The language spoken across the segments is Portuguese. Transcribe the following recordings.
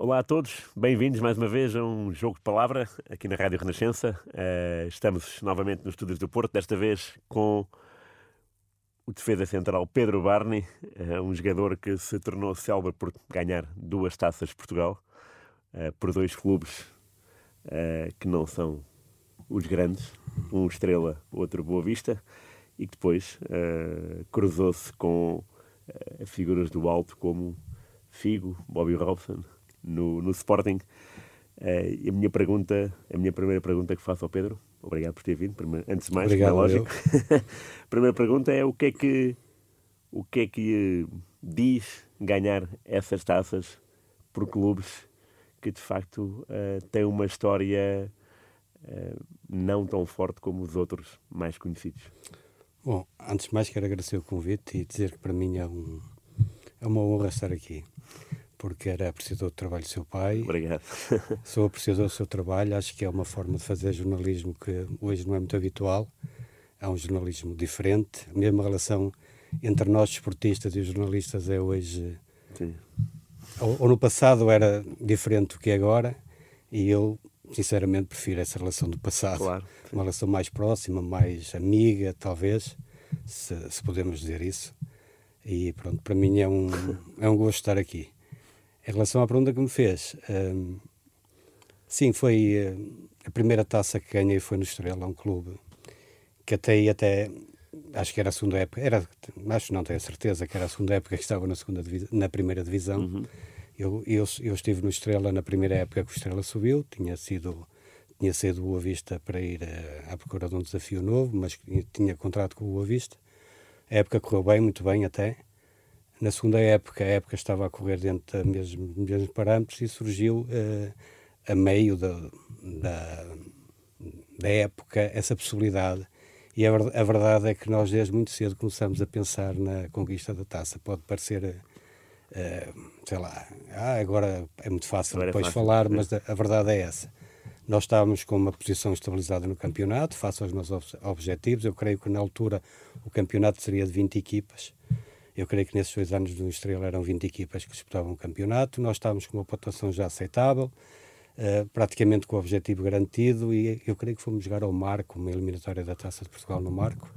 Olá a todos, bem-vindos mais uma vez a um jogo de palavra aqui na Rádio Renascença. Uh, estamos novamente nos estúdios do Porto, desta vez com o defesa central Pedro Barney, uh, um jogador que se tornou célebre por ganhar duas taças de Portugal uh, por dois clubes que não são os grandes, um Estrela, outro Boa Vista, e que depois cruzou-se com figuras do alto como Figo, Bobby Robson, no, no Sporting. Uh, a minha pergunta, a minha primeira pergunta que faço ao Pedro, obrigado por ter vindo, antes de mais, Obrigado, como é lógico. a primeira pergunta é o que é que, o que, é que diz ganhar essas taças por clubes que de facto uh, têm uma história uh, não tão forte como os outros mais conhecidos? Bom, antes de mais quero agradecer o convite e dizer que para mim é, um, é uma honra estar aqui porque era apreciador do trabalho do seu pai. Obrigado. Sou apreciador do seu trabalho, acho que é uma forma de fazer jornalismo que hoje não é muito habitual. É um jornalismo diferente. A mesma relação entre nós, esportistas, e os jornalistas é hoje. Sim. Ou, ou no passado era diferente do que é agora, e eu, sinceramente, prefiro essa relação do passado. Claro. Uma relação mais próxima, mais amiga, talvez, se, se podemos dizer isso. E pronto, para mim é um, é um gosto estar aqui. Em relação à pergunta que me fez, um, sim, foi uh, a primeira taça que ganhei foi no Estrela, um clube que até aí até acho que era a segunda época, era, acho não tenho certeza que era a segunda época que estava na segunda na primeira divisão. Uhum. Eu, eu, eu estive no Estrela na primeira época que o Estrela subiu, tinha sido tinha sido Boa Vista para ir uh, à procura de um desafio novo, mas tinha contrato com o Boa Vista. A época correu bem, muito bem até. Na segunda época, a época estava a correr dentro dos mesmos, mesmos parâmetros e surgiu uh, a meio da, da, da, época essa possibilidade. E a, a, verdade é que nós, desde muito cedo, começamos a pensar na conquista da taça. Pode parecer, uh, sei lá, ah, agora é muito fácil agora é depois é fácil, falar, mas a, a verdade é essa. Nós estávamos com uma posição estabilizada no campeonato, face aos nossos objetivos. Eu creio que na altura o campeonato seria de 20 equipas. Eu creio que nesses dois anos do Estrela eram 20 equipas que disputavam o campeonato. Nós estávamos com uma pontuação já aceitável, uh, praticamente com o objetivo garantido, e eu creio que fomos jogar ao Marco, uma eliminatória da Taça de Portugal no Marco.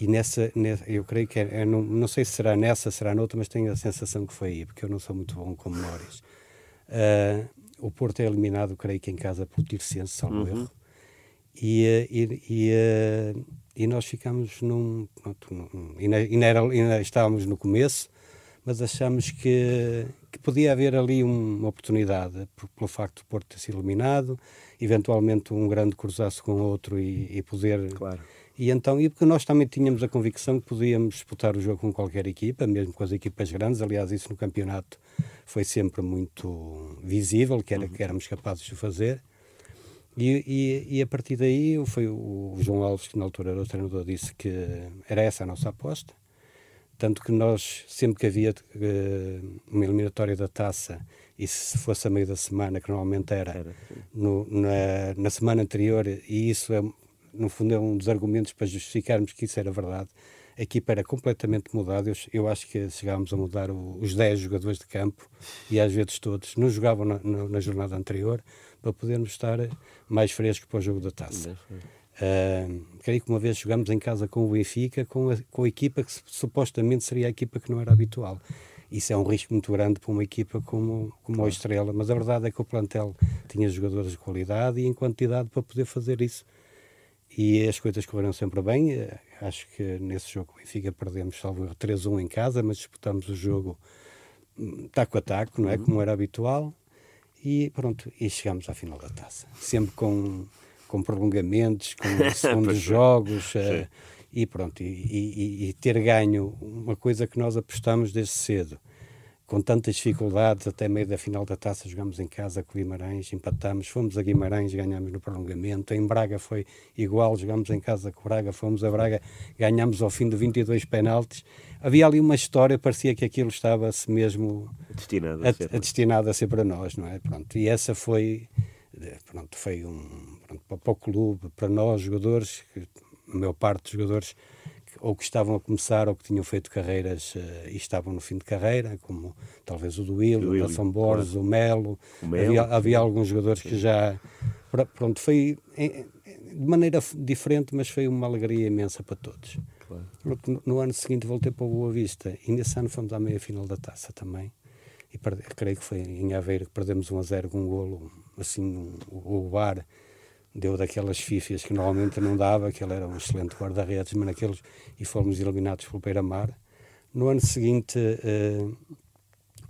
E nessa, nessa eu creio que é, é, não, não sei se será nessa, será noutra, mas tenho a sensação que foi aí, porque eu não sou muito bom com memórias. Uh, o Porto é eliminado, creio que em casa por Tircense, salvo uhum. erro. E, eh, e, e, e nós ficamos num. Pronto, num ainda, ainda, era, ainda estávamos no começo, mas achamos que, que podia haver ali uma oportunidade, por, pelo facto de Porto ter sido eliminado, eventualmente um grande cruzaço com outro e, e poder. Claro. E então, e porque nós também tínhamos a convicção que podíamos disputar o jogo com qualquer equipa, mesmo com as equipas grandes, aliás, isso no campeonato foi sempre muito visível, que, era, uhum. que éramos capazes de fazer. E, e, e, a partir daí foi o João Alves, que na altura era o treinador, disse que era essa a nossa aposta. Tanto que nós, sempre que havia uh, uma eliminatória da taça, e se fosse a meio da semana, que normalmente era, era no, na, na, semana anterior, e isso é, no fundo é um dos argumentos para justificarmos que isso era verdade, a equipa era completamente mudada. Eu, eu acho que chegámos a mudar o, os 10 jogadores de campo, e às vezes todos, não jogavam na, na, na jornada anterior, para podermos estar mais frescos para o jogo da taça. Uh, creio que uma vez jogamos em casa com o Benfica, com a, com a equipa que supostamente seria a equipa que não era habitual. Isso é um risco muito grande para uma equipa como, como claro. a Estrela, mas a verdade é que o plantel tinha jogadores de qualidade e em quantidade para poder fazer isso. E as coisas correram sempre bem. Eh, acho que nesse jogo o Benfica perdemos, salvo 3-1 em casa, mas disputamos o jogo hum, taco a taco, não é? Uhum. Como era habitual. E pronto, e chegamos à final da taça. Sempre com, com prolongamentos, com segundos jogos. Uh, e pronto, e, e, e, ter ganho uma coisa que nós apostamos desde cedo, com tantas dificuldades, até meio da final da taça jogamos em casa com Guimarães, empatamos, fomos a Guimarães, ganhamos no prolongamento, em Braga foi igual, jogamos em casa com Braga, fomos a Braga, ganhamos ao fim de 22 penaltis. Havia ali uma história, parecia que aquilo estava-se mesmo destinado a, a, a, destinado a ser para nós, não é? Pronto, e essa foi, pronto, foi um, pronto, para o clube, para nós, jogadores, a maior parte dos jogadores ou que estavam a começar ou que tinham feito carreiras uh, e estavam no fim de carreira, como talvez o Duílio, o Rafa Borges, claro. o Melo. O Melo. Havia, havia alguns jogadores Sim. que já. Pronto, foi de maneira diferente, mas foi uma alegria imensa para todos. Claro. No, no, ano seguinte voltei para o Boa Vista e nesse ano fomos à meia final da taça também. E perde, creio que foi em Aveiro que perdemos 1 a 0 com um golo, assim, um, o bar deu daquelas fifias que normalmente não dava, que ele era um excelente guarda-redes, mas naqueles, e fomos eliminados pelo Beira-Mar. No ano seguinte uh,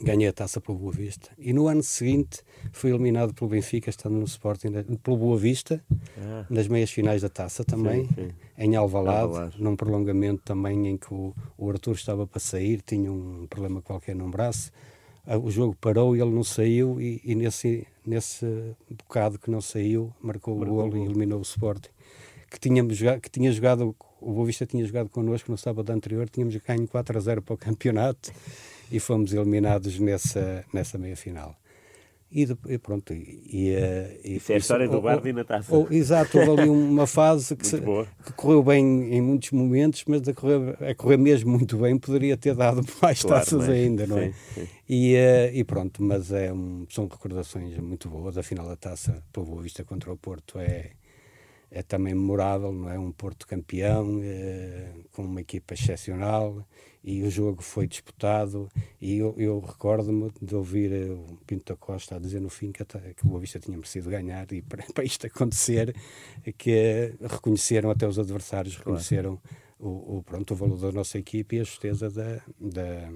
ganhei a taça pelo Boa Vista. E no ano seguinte fui eliminado pelo Benfica, estando no Sporting, pelo Boa Vista, ah. nas meias finais da taça também, sim, sim. em Alvalade, Alvalade, num prolongamento também em que o, o Arthur estava para sair, tinha um problema qualquer no braço, o jogo parou e ele não saiu e, e nesse, nesse bocado que não saiu marcou o gol e eliminou o Sporting que, tínhamos, que tinha jogado o Boa Vista tinha jogado connosco no sábado anterior tínhamos ganho 4 a 0 para o campeonato e fomos eliminados nessa, nessa meia-final e, e, pronto. E, e, Isso é a história do Bardi na taça. Ou, exato, houve ali uma fase que, se, que, correu bem em muitos momentos, mas a correr, a correr mesmo muito bem poderia ter dado mais claro, taças mas, ainda, não é? Sim, sim. E, uh, e pronto, mas é um, são recordações muito boas. A final da taça, pelo Boa Vista contra o Porto, é, é também memorável, não é? Um Porto campeão, é, com uma equipa excepcional e o jogo foi disputado e eu, eu recordo-me de ouvir eh, o Pinto da Costa a dizer no fim que, até, que o Boa Vista tinha merecido ganhar e para, para isto acontecer que reconheceram até os adversários reconheceram claro. o, o, pronto, o valor da nossa equipe e a justeza da, da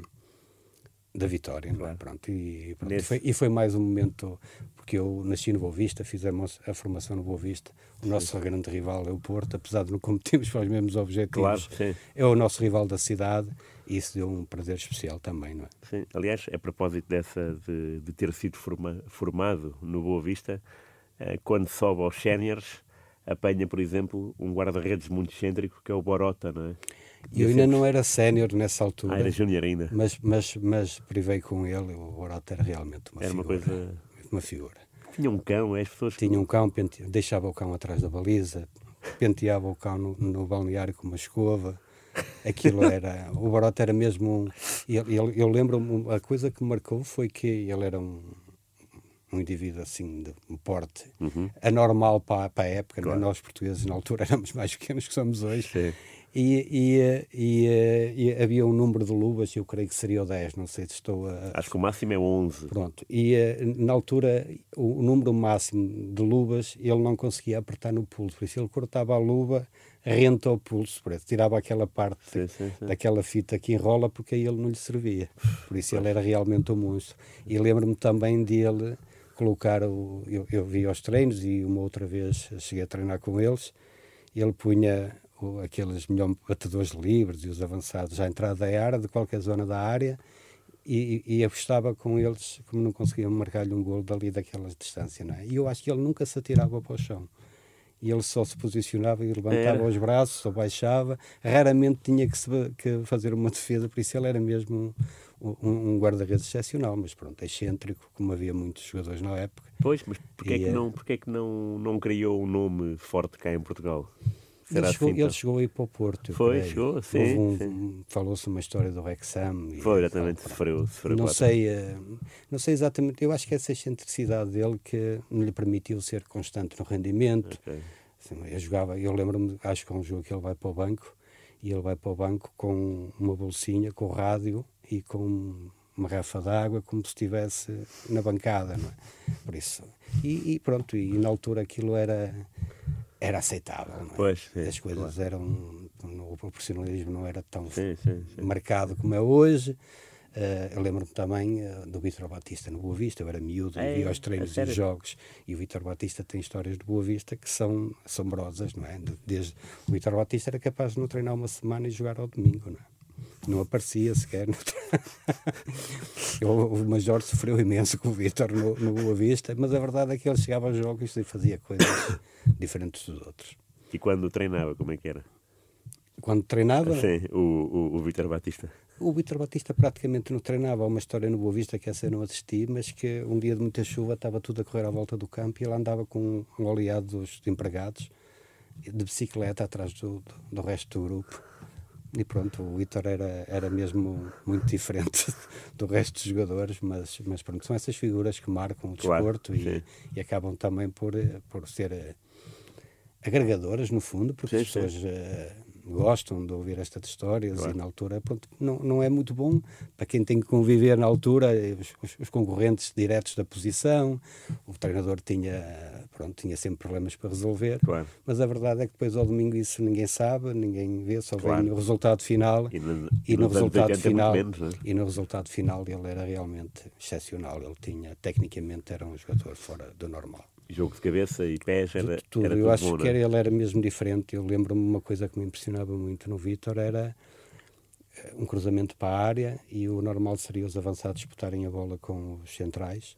da vitória, é? claro. pronto, e, pronto, Nesse... foi, e foi mais um momento porque eu nasci no Boa Vista, fiz a, a formação no Boa Vista. O nosso sim. grande rival é o Porto, apesar de não competirmos para os mesmos objetivos. Claro, é o nosso rival da cidade isso deu um prazer especial também, não é? Sim, aliás, a propósito dessa de, de ter sido forma, formado no Boa Vista, eh, quando sobe aos séniores, apanha, por exemplo, um guarda-redes muito excêntrico que é o Borota, não é? Eu ainda não era sénior nessa altura. Ah, era júnior ainda. Mas, mas, mas privei com ele, o Borota era realmente uma era figura. Era uma coisa uma figura. Tinha um cão, é as pessoas. Tinha um cão, pente... deixava o cão atrás da baliza, penteava o cão no, no balneário com uma escova. Aquilo era. O Barota era mesmo um. Ele, ele, eu lembro a coisa que me marcou foi que ele era um, um indivíduo assim de um porte uhum. anormal para, para a época. É? Claro. Nós portugueses na altura éramos mais pequenos que somos hoje. Sim. E, e, e, e, havia um número de luvas, eu creio que seria o 10, não sei se estou a. Acho que o máximo é 11. Pronto. E eh, na altura, o, número máximo de luvas, ele não conseguia apertar no pulso, por isso ele cortava a luva rente ao pulso, por isso, tirava aquela parte sim, sim, sim. daquela fita que enrola, porque aí ele não lhe servia. Por isso ele era realmente um monstro. E lembro-me também dele colocar. O, eu, eu vi aos treinos e uma outra vez cheguei a treinar com eles. Ele punha aqueles melhor batedores livres e os avançados à entrada da área, de qualquer zona da área, e, e apostava com eles, como não conseguiam marcar-lhe um gol dali daquela distância. Não é? E eu acho que ele nunca se atirava para o chão. E ele só se posicionava e levantava os braços ou baixava. Raramente tinha que, se, que, fazer uma defesa, por isso ele era mesmo um, um, um guarda-redes excepcional, mas pronto, excêntrico, como havia muitos jogadores na época. Pois, mas porquê, é que, não, porquê é que não, não criou um nome forte cá em Portugal? Ele chegou, assim, ele chegou a ir para o Porto. Foi, creio. chegou, sim. Um, Falou-se uma história do Rexham. Foi, exatamente, sofreu, sofreu não sei, uh, não sei exatamente, eu acho que é essa excentricidade dele que lhe permitiu ser constante no rendimento. Okay. Assim, eu jogava, eu lembro-me, acho que é um jogo que ele vai para o banco e ele vai para o banco com uma bolsinha, com rádio e com uma garrafa d'água como se estivesse na bancada, não é? Por isso. E, e pronto, e na altura aquilo era era aceitável. É? Pois, sim, As coisas claro. eram. O profissionalismo não era tão sim, sim, marcado como é hoje. Uh, eu lembro-me também uh, do Vitor Batista no Boa Vista, eu era miúdo, é, via os treinos e os jogos, e o Vitor Batista tem histórias de Boa Vista que são assombrosas, não é? Desde, o Vitor Batista era capaz de não treinar uma semana e jogar ao domingo, não é? Não aparecia sequer. No... o Major sofreu imenso com o Vitor no, no Boa Vista, mas a verdade é que ele chegava aos jogos e fazia coisas diferentes dos outros. E quando treinava, como é que era? Quando treinava? Sim, o, o, o Vitor Batista. O Vitor Batista praticamente não treinava. Há uma história no Boa Vista que essa eu não assisti, mas que um dia de muita chuva estava tudo a correr à volta do campo e ele andava com um oleado dos empregados de bicicleta atrás do, do, do resto do grupo e pronto, o Vitor era, era mesmo muito diferente do resto dos jogadores, mas, mas pronto, são essas figuras que marcam o desporto claro, e, e, acabam também por, por ser eh, agregadoras, no fundo, porque sim, as pessoas uh, gostam de ouvir estas histórias claro. e na altura pronto, não, não é muito bom para quem tem que conviver na altura os, os, concorrentes diretos da posição o treinador tinha pronto tinha sempre problemas para resolver claro. mas a verdade é que depois ao domingo isso ninguém sabe ninguém vê só claro. vem o resultado final e no, e no resultado final menos, é? e no resultado final ele era realmente excepcional ele tinha tecnicamente era um jogador fora do normal jogo de cabeça e pés era tudo. Era eu tudo acho bom, que é? era, ele era mesmo diferente. Eu lembro-me uma coisa que me impressionava muito no Vitor era eh, um cruzamento para a área e o normal seria os avançados disputarem a bola com os centrais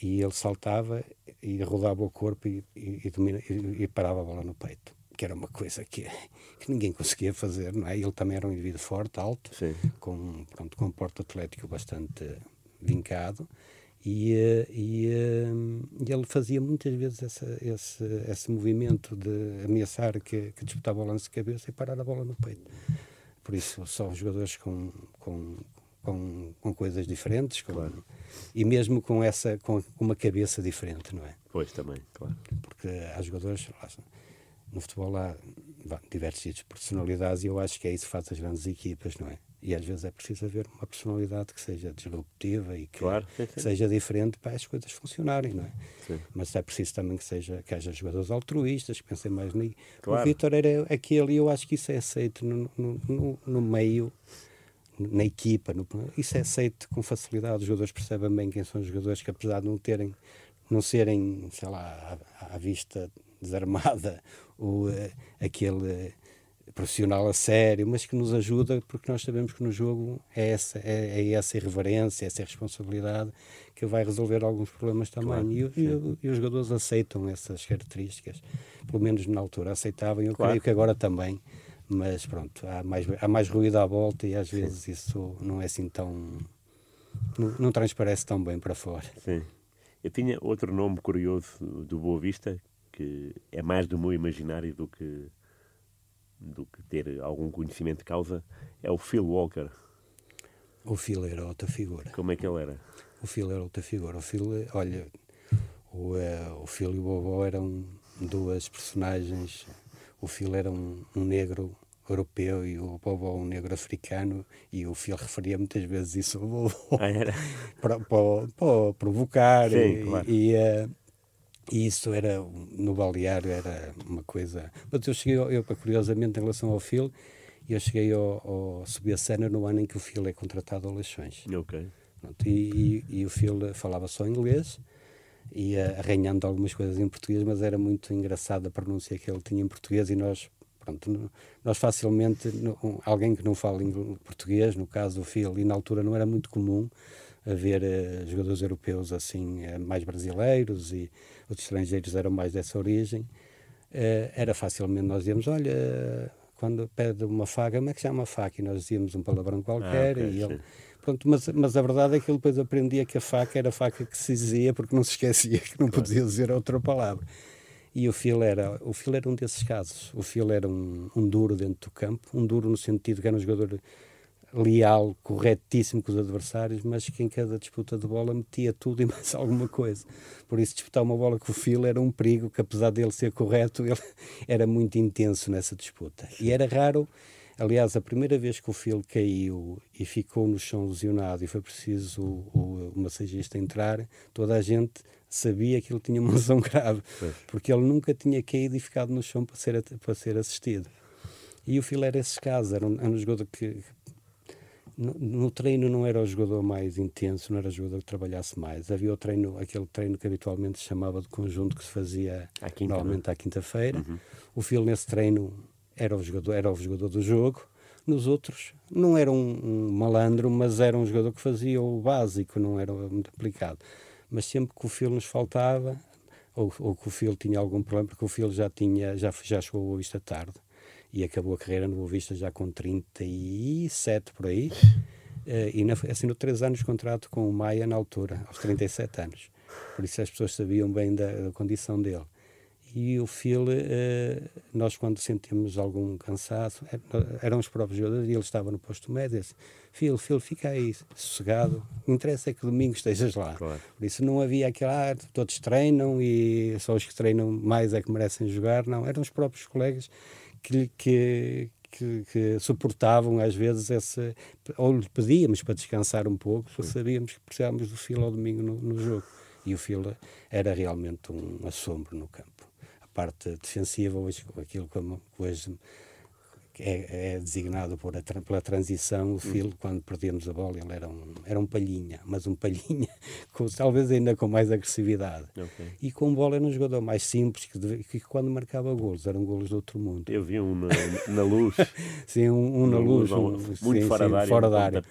e ele saltava e rodava o corpo e, e, e, e parava a bola no peito que era uma coisa que, que ninguém conseguia fazer, não é? Ele também era um indivíduo forte, alto, Sim. com, pronto, com um porte atlético bastante vincado e, eh, e, eh, e, ele fazia muitas vezes essa, esse, esse movimento de ameaçar que, que disputava o lance de cabeça e parar a bola no peito. Por isso, são jogadores com, com, com, com coisas diferentes com, claro. e mesmo com, essa, com uma cabeça diferente, não é? Pois, também, claro. Porque há jogadores, no futebol há diversos tipos de personalidades e eu acho que é isso que faz as grandes equipas, não é? E às vezes é preciso haver uma personalidade que seja disruptiva e que, claro, seja diferente para as coisas funcionarem, não é? Sim. Mas é preciso também que, seja, que haja jogadores altruístas, que pensem mais nisso. Claro. O Vitor era aquele e eu acho que isso é aceito no, no, no, no meio, na equipa. No, isso é aceito com facilidade. Os jogadores percebem bem quem são os jogadores que, apesar de não terem, não serem, sei lá, à, à vista desarmada, o, eh, aquele profissional a sério, mas que nos ajuda porque nós sabemos que no jogo é essa, é, é essa irreverência, essa responsabilidade que vai resolver alguns problemas também. Claro, e, e, e, os jogadores aceitam essas características, pelo menos na altura aceitavam, eu claro. creio que agora também, mas pronto, há mais, há mais ruído à volta e às vezes Sim. isso não é assim tão. Não, não transparece tão bem para fora. Sim. Eu tinha outro nome curioso do Boa Vista, que é mais do meu imaginário do que do que ter algum conhecimento de causa, é o Phil Walker. O Phil era outra figura. Como é que ele era? O Phil era outra figura. O Phil, olha, o, uh, o Phil e o Bobo eram duas personagens. O Phil era um, um negro europeu e o Bobo um negro africano e o Phil referia muitas vezes isso ao Bobo ah, para, para, para, provocar Sim, e, claro. e uh, e isso era, no balneário, era uma coisa. Mas eu cheguei, eu, curiosamente, em relação ao Phil, eu cheguei ao, ao subir a cena no ano em que o Phil é contratado ao Leixões. Ok. Pronto, e, e, e, o Phil falava só inglês, ia arranhando algumas coisas em português, mas era muito engraçada a pronúncia que ele tinha em português e nós, pronto, nós facilmente, alguém que não fala português, no caso do Phil, e na altura não era muito comum haver uh, jogadores europeus assim, uh, mais brasileiros e os estrangeiros eram mais dessa origem, uh, era facilmente nós dizíamos, olha, quando pede uma faca, como é que chama a faca? E nós dizíamos um palavrão qualquer ah, okay, e ele... Pronto, mas, mas a verdade é que ele depois aprendia que a faca era a faca que se dizia porque não se esquecia que não podia dizer outra palavra. E o Phil era, o Phil era um desses casos. O Phil era um, um duro dentro do campo, um duro no sentido que era um jogador leal, corretíssimo com os adversários, mas que em cada disputa de bola metia tudo e mais alguma coisa. Por isso, disputar uma bola com o Phil era um perigo, que apesar dele ser correto, ele era muito intenso nessa disputa. E era raro, aliás, a primeira vez que o Phil caiu e ficou no chão lesionado e foi preciso o, o, o massagista entrar, toda a gente sabia que ele tinha uma lesão grave, porque ele nunca tinha caído e ficado no chão para ser, para ser assistido. E o Phil era esse caso, era um, era um jogador que, no, no, treino não era o jogador mais intenso, não era o jogador que trabalhasse mais. Havia o treino, aquele treino que habitualmente se chamava de conjunto, que se fazia à quinta, normalmente à quinta-feira. Uhum. O Phil nesse treino era o jogador, era o jogador do jogo. Nos outros não era um, um malandro, mas era um jogador que fazia o básico, não era muito aplicado. Mas sempre que o Phil nos faltava, ou, ou que o Phil tinha algum problema, porque o Phil já tinha, já, já chegou a vista tarde e acabou a carreira no Boa Vista já com 37 por aí. Uh, e na, assinou três anos de contrato com o Maia na altura, aos 37 anos. Por isso as pessoas sabiam bem da, da condição dele. E o Phil, uh, nós quando sentimos algum cansaço, é, eram os próprios jogadores e ele estava no posto médio, disse, Phil, Phil, fica aí sossegado, o interesse é que domingo estejas lá. Claro. Por isso não havia aquela, ah, todos treinam e só os que treinam mais é que merecem jogar, não, eram os próprios colegas que, que, que, que, suportavam às vezes esse. Ou lhe pedíamos para descansar um pouco, porque sabíamos que precisávamos do filo ao domingo no, no jogo. E o filo era realmente um assombro no campo. A parte defensiva, hoje, aquilo como hoje é, é designado por a, pela transição, o Phil, hum. quando perdemos a bola, ele era um, era um palhinha, mas um palhinha, com, talvez ainda com mais agressividade. Okay. E com bola era um jogador mais simples, que, que, quando marcava golos, eram golos do outro mundo. Eu vi um na, na luz. sim, um, um na luz. Um, muito sim, fora, sim, da área, fora da área.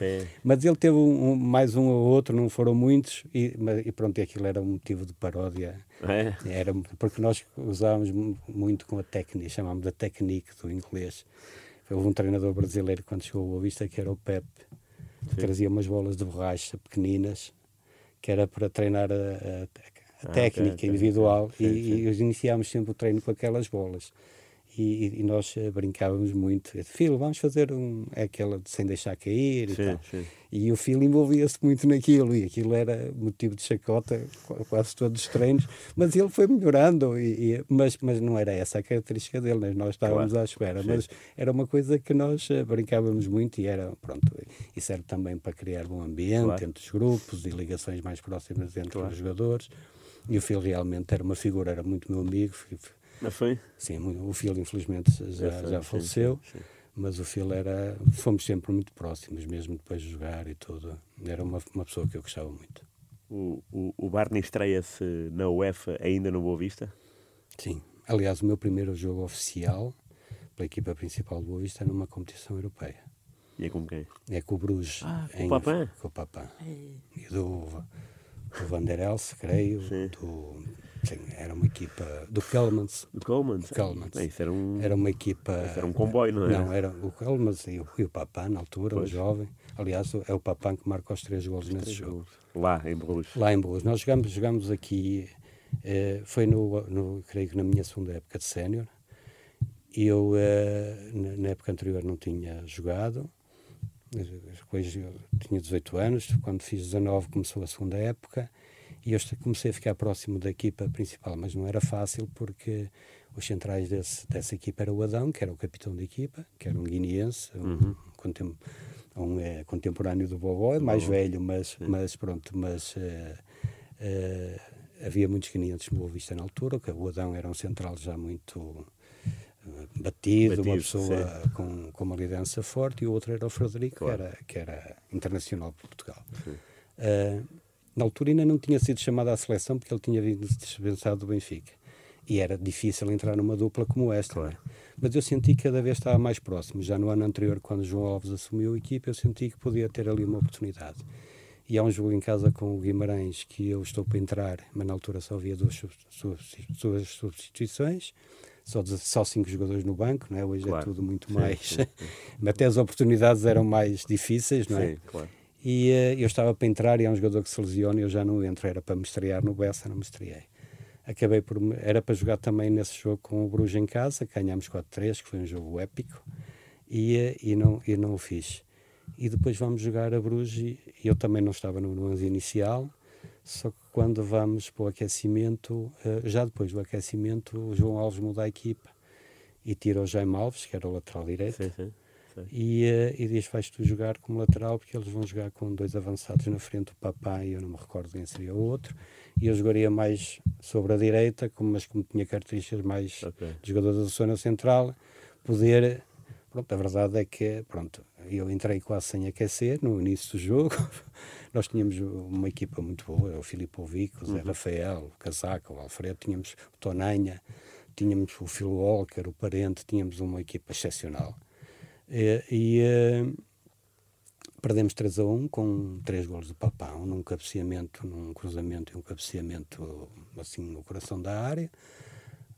Mas ele teve um, mais um ou outro, não foram muitos, e, e pronto, aquilo era um motivo de paródia. É. Era, porque nós usávamos muito com a técnica, chamámos a técnica do inglês Houve um treinador brasileiro quando chegou ao Boa Vista que era o Pepe, que trazia umas bolas de borracha pequeninas, que era para treinar a, a, a ah, técnica okay, individual okay. E, sim, sim. e iniciámos sempre o treino com aquelas bolas e, e nós eh, brincávamos muito. Filho, vamos fazer um. É aquela de sem deixar cair e sim, tal. Sim. E o filho envolvia-se muito naquilo, e aquilo era motivo de chacota quase todos os treinos, mas ele foi melhorando, e, e, mas, mas não era essa a característica dele, né? nós estávamos claro. à espera, sim. mas era uma coisa que nós eh, brincávamos muito e era, pronto, e serve também para criar um ambiente claro. entre os grupos e ligações mais próximas entre claro. os jogadores. E o Phil realmente era uma figura, era muito meu amigo, foi? Sim, o Phil infelizmente já, já faleceu, sim, sim. mas o Phil era. Fomos sempre muito próximos, mesmo depois de jogar e tudo. Era uma, uma pessoa que eu gostava muito. O, o, o Barney estreia-se na UEFA ainda no Boa Vista? Sim. Aliás, o meu primeiro jogo oficial pela equipa principal do Boa Vista é numa competição europeia. E é com quem? É com o Bruges. Ah, com o Papin? Com o Papin. E do, do Van der Els, creio, Sim. do Sim, era uma equipa do Kelmans. Do Kelmans? Do Kelmans. É, isso era, um, era uma equipa. era um comboio, não é? Não, era o Kelmans e o, e o Papan, na altura, pois. um jovem. Aliás, é o Papan que marca os três golos os nesse três jogo. Golos. Lá em Bruges. Lá em Bruges. Nós jogamos, jogamos aqui, eh, foi no, no, creio que na minha segunda época de sénior. Eu, eh, na época anterior, não tinha jogado. Depois tinha 18 anos, quando fiz 19 começou a segunda época e eu comecei a ficar próximo da equipa principal, mas não era fácil porque os centrais desse, dessa equipa era o Adão, que era o capitão da equipa, que era um guineense, uhum. um, um é, contemporâneo do Bobó, mais velho, mas, mas pronto, mas uh, uh, havia muitos guineenses no Boa Vista na altura, que o Adão era um central já muito uh, batido, batido, uma pessoa com, com uma liderança forte, e o outro era o Frederico, claro. que, era, que era internacional de Portugal. Uh, na altura ainda não tinha sido chamado à seleção porque ele tinha vindo dispensado do Benfica. E era difícil entrar numa dupla como esta. Claro. Mas eu senti que cada vez estava mais próximo. Já no ano anterior, quando João Alves assumiu a equipa, eu senti que podia ter ali uma oportunidade. E há um jogo em casa com o Guimarães que eu estou para entrar, mas na altura só havia duas, duas substituições, só, só cinco jogadores no banco, não é? hoje é claro. é tudo muito sim, mais. Sim, sim. Até as oportunidades eram mais difíceis, não é? Sim, claro. E uh, eu estava para entrar e há um jogador que se lesiona e eu já não entro. Era para me estrear no Bessa, não me estreiei. Acabei por. Era para jogar também nesse jogo com o Bruges em casa, ganhámos 4-3, que foi um jogo épico, e, uh, e, não, e não o fiz. E depois vamos jogar a Bruges e eu também não estava no, no 11 inicial, só que quando vamos para o aquecimento, uh, já depois do aquecimento, o João Alves muda a equipa e tira o Jaime Alves, que era o lateral direito. Sim, sim e, uh, e diz: Vais tu jogar como lateral, porque eles vão jogar com dois avançados na frente, o Papai, eu não me recordo quem seria o outro. E eu jogaria mais sobre a direita, como, mas como tinha características mais okay. de jogador da zona central, poder. Pronto, a verdade é que, pronto, eu entrei quase sem aquecer no início do jogo. Nós tínhamos uma equipa muito boa, o Filipe Ovic, o Zé uhum. Rafael, o Casaca, o Alfredo, tínhamos o Tonanha, tínhamos o Phil Walker, o Parente, tínhamos uma equipa excepcional. E, e uh, perdemos 3 a 1 com três gols de Papão, num cabeceamento, num cruzamento e um cabeceamento assim no coração da área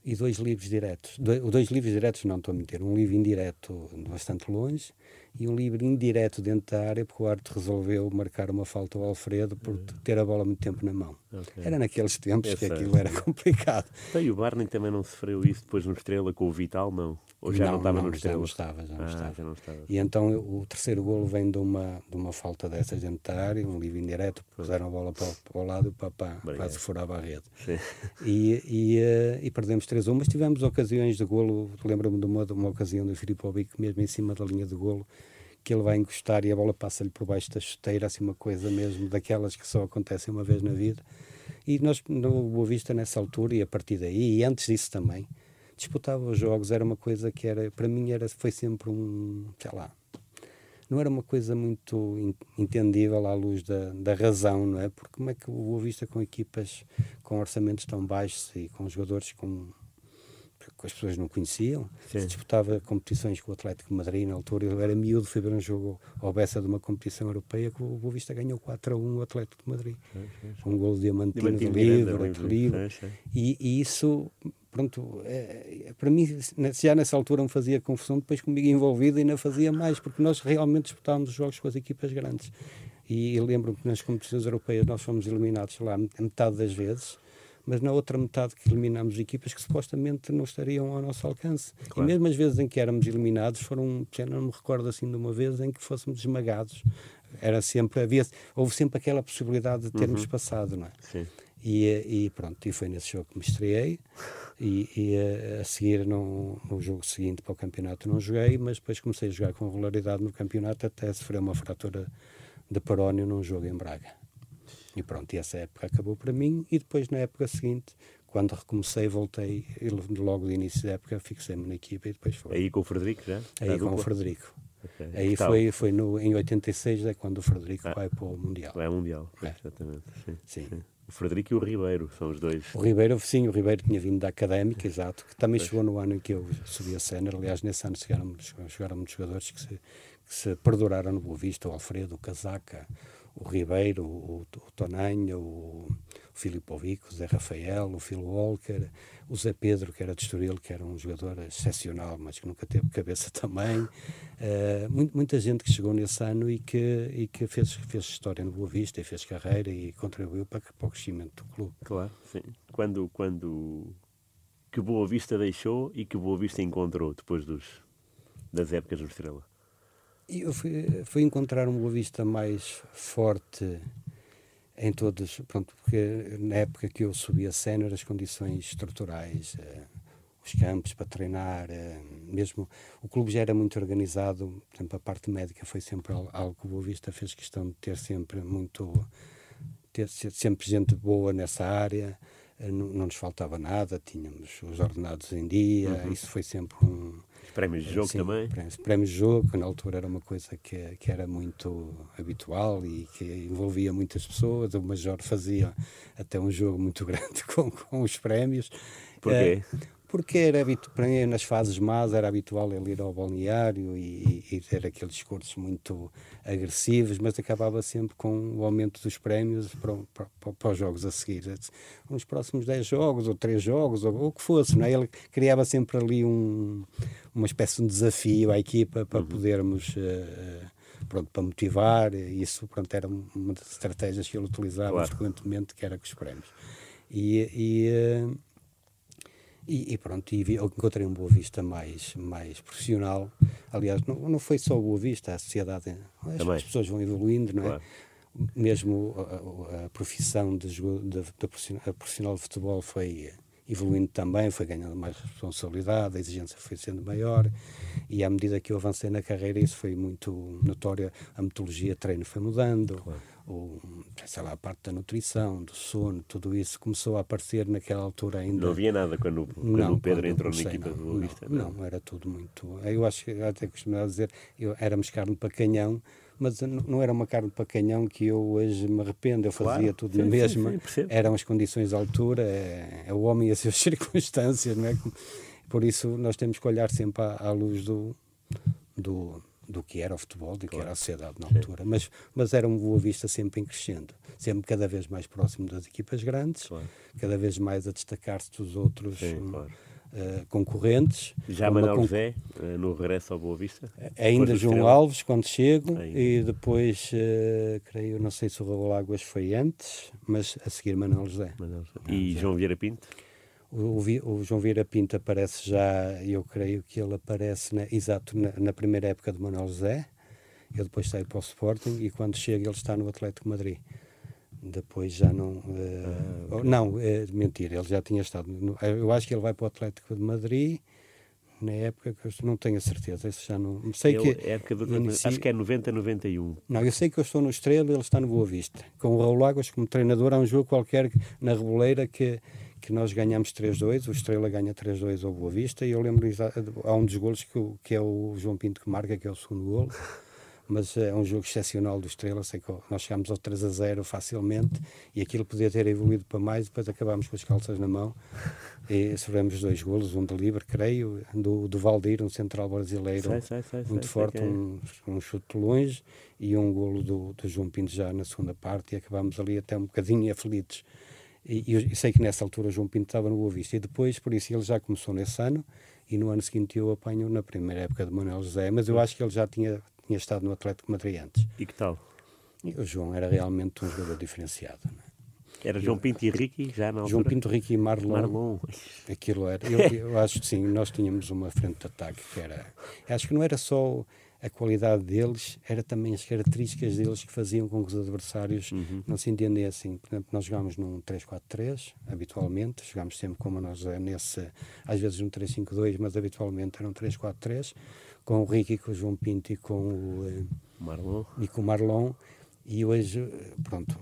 e dois livros diretos. Dois, dois livros diretos, não estou a meter, um livro indireto bastante longe e um livre indireto dentro da área, porque o árbitro resolveu marcar uma falta ao Alfredo por uhum. ter a bola muito tempo na mão. Okay. Era naqueles tempos que aquilo era complicado. Então, e o Barney também não sofreu isso depois no Estrela com o Vital, não? Ou já não, não estava não, no Estrela? Já não estava, já não, ah, estava. Já não estava. E então o terceiro golo vem de uma, de uma falta dessas dentro da área, um livre indireto, puseram a bola para, para o lado e o papá quase furava a rede. E, e, uh, e perdemos 3-1, mas tivemos ocasiões de golo, lembro-me de uma, de uma ocasião do Filipe Obico, mesmo em cima da linha de golo, que ele vai encostar e a bola passa-lhe por baixo da chuteira, assim uma coisa mesmo daquelas que só acontecem uma vez na vida. E nós, no Boa Vista, nessa altura, e a partir daí, e antes disso também, disputava os jogos, era uma coisa que era, para mim, era, foi sempre um, sei lá, não era uma coisa muito entendível à luz da, da razão, não é? Porque como é que o Boa Vista com equipas com orçamentos tão baixos e com jogadores com que as pessoas não conheciam. Sim. Se disputava competições com o Atlético de Madrid na altura. Eu era miúdo, fui ver um jogo ao Bessa de uma competição europeia que o Boa Vista ganhou 4 a 1 o Atlético de Madrid. Sim, sim, um gol de diamantino, diamantino de livre, de livre. E, e, isso, pronto, é, para mim, já nessa altura me fazia confusão, depois comigo envolvido ainda fazia mais, porque nós realmente disputávamos os jogos com as equipas grandes. E, e lembro-me que nas competições europeias nós fomos eliminados lá metade das vezes mas na outra metade que eliminámos equipas que supostamente não estariam ao nosso alcance. Claro. E mesmo as vezes em que éramos eliminados, foram, já não me recordo assim de uma vez em que fôssemos esmagados. Era sempre, havia, houve sempre aquela possibilidade de termos uhum. passado, não é? Sim. E, e, pronto, e foi nesse jogo que me estreiei. E, e a, a, seguir, no, no jogo seguinte para o campeonato, não joguei, mas depois comecei a jogar com regularidade no campeonato até sofrer uma fratura de parónio num jogo em Braga. E pronto, e essa época acabou para mim. E depois, na época seguinte, quando recomecei, voltei, e logo de início da época, fixei-me na equipa e depois foi. Aí com o Frederico já? Aí com o Frederico. Okay. Aí foi, foi no, em 86, é quando o Frederico ah, vai para o Mundial. Vai ao Mundial, é. exatamente. Sim. sim. sim. O Frederico e o Ribeiro são os dois. O Ribeiro, sim, o Ribeiro tinha vindo da Académica, exato, que também pois. chegou no ano em que eu subi a cena. Aliás, nesse ano chegaram, chegaram muitos jogadores que se, que se perduraram no Boa Vista, o Alfredo, o Casaca, o Ribeiro, o, o Tonanha, o, o Filipovic, o Zé Rafael, o Phil Walker, o Zé Pedro, que era de Estoril, que era um jogador excepcional, mas que nunca teve cabeça também. Uh, muita gente que chegou nesse ano e que, e que fez, fez história no Boa Vista e fez carreira e contribuiu para, para o crescimento do clube. Claro, sim. Quando, quando que Boa Vista deixou e que Boa Vista encontrou depois dos, das épocas do Estrela? eu fui, fui encontrar um Boa Vista mais forte em todos, pronto, porque na época que eu subi a cena, as condições estruturais, eh, os campos para treinar, eh, mesmo o clube já era muito organizado, por exemplo, a parte médica foi sempre algo que o Boa Vista fez questão de ter sempre muito, ter sempre gente boa nessa área, eh, não, não nos faltava nada, tínhamos os ordenados em dia, uhum. isso foi sempre um prémios de jogo Sim, também? Prémios de jogo, que na altura era uma coisa que, que era muito habitual e que envolvia muitas pessoas. O Major fazia até um jogo muito grande com, com os prémios. Porquê? Uh, porque era habitual, nas fases más era habitual ele ir ao balneário e, e, ter aqueles discursos muito agressivos, mas acabava sempre com o aumento dos prémios para, para, para os jogos a seguir. Uns próximos 10 jogos, ou 3 jogos, ou, ou o que fosse, não é? Ele criava sempre ali um, uma espécie de desafio à equipa para uhum. podermos. Uh, pronto, para motivar, isso pronto, era uma das estratégias que ele utilizava claro. frequentemente, que era com os prémios. E, e, uh, e, e, pronto, e vi, encontrei um Boa Vista mais, mais profissional. Aliás, não, não foi só o Boa Vista, a sociedade, as, as pessoas vão evoluindo, não é? Claro. Mesmo a, a, a profissão de, de, de, profissional de futebol foi evoluindo também, foi ganhando mais responsabilidade, a exigência foi sendo maior e à medida que eu avancei na carreira isso foi muito notório, a metodologia de treino foi mudando, claro. o, sei lá, a parte da nutrição, do sono, tudo isso começou a aparecer naquela altura ainda. Não havia nada quando, quando não, o Pedro entrou comecei, na equipa não, do Boa Vista? Não, não, era tudo muito... Eu acho que até costumava dizer, eu, éramos carne para canhão, mas não era uma carne para canhão que eu hoje me arrependo, eu fazia claro, tudo sim, na mesma, sim, sim, eram as condições de altura, é, é, o homem e as suas circunstâncias, não é? Por isso nós temos que olhar sempre à, à luz do, do, do que era o futebol, do que era a sociedade na altura, mas, mas era um Boa Vista sempre em crescendo, sempre cada vez mais próximo das equipas grandes, claro. cada vez mais a destacar-se dos outros. Claro uh, concorrentes. Já Manuel José, uh, no regresso ao Boa Vista? Ainda João Estrela. Alves, quando chego, Ainda. e depois, uh, creio, não sei se o Raul Águas foi antes, mas a seguir Manuel José. Manuel José. E José. João Vieira Pinto? O, o, João Vieira Pinto aparece já, eu creio que ele aparece, na, exato, na, na, primeira época de Manuel José. Eu depois saio para o Sporting e quando chega ele está no Atlético Madrid. Depois já não. Uh. Não, é mentira, ele já tinha estado. No, eu acho que ele vai para o Atlético de Madrid na época que eu não tenho a certeza, isso já não. Sei que época do, inicia... acho que é 90, 91. Não, eu sei que eu estou no Estrela ele está no Boa Vista. Com o Raul Águas como treinador, há um jogo qualquer na Reboleira que, que nós ganhamos 3-2, o Estrela ganha 3-2 ao Boa Vista e eu lembro há um dos golos que, que é o João Pinto que marca, que é o segundo golo mas é um jogo excepcional do Estrela. Sei que nós chegámos ao 3 a 0 facilmente e aquilo podia ter evoluído para mais. Depois acabámos com as calças na mão e sofremos dois golos, um de livre, creio, do, do Valdir, um central brasileiro sei, sei, sei, muito forte, um, um chute longe e um golo do, do João Pinto já na segunda parte e acabámos ali até um bocadinho aflitos. E, e sei que nessa altura João Pinto estava no Boa Vista e depois, por isso, ele já começou nesse ano e no ano seguinte eu apanho na primeira época de Manuel José, mas eu acho que ele já tinha tinha estado no Atlético Madrid antes. E que tal? E o João era realmente um jogador diferenciado. É? Era João Pinto e Ricky já altura? João Pinto, Ricky e Marlon. Marlon. Aquilo era. Eu, eu acho que sim, nós tínhamos uma frente de ataque que era. Acho que não era só a qualidade deles, era também as características deles que faziam com que os adversários uhum. não se entendessem. Por exemplo, nós jogámos num 3-4-3, habitualmente, jogámos sempre como nós nesse, às vezes num 3-5-2, mas habitualmente era um 3-4-3 com o Ricky, com o João Pinto e com o eh, Marlon. E com o Marlon. E hoje, pronto,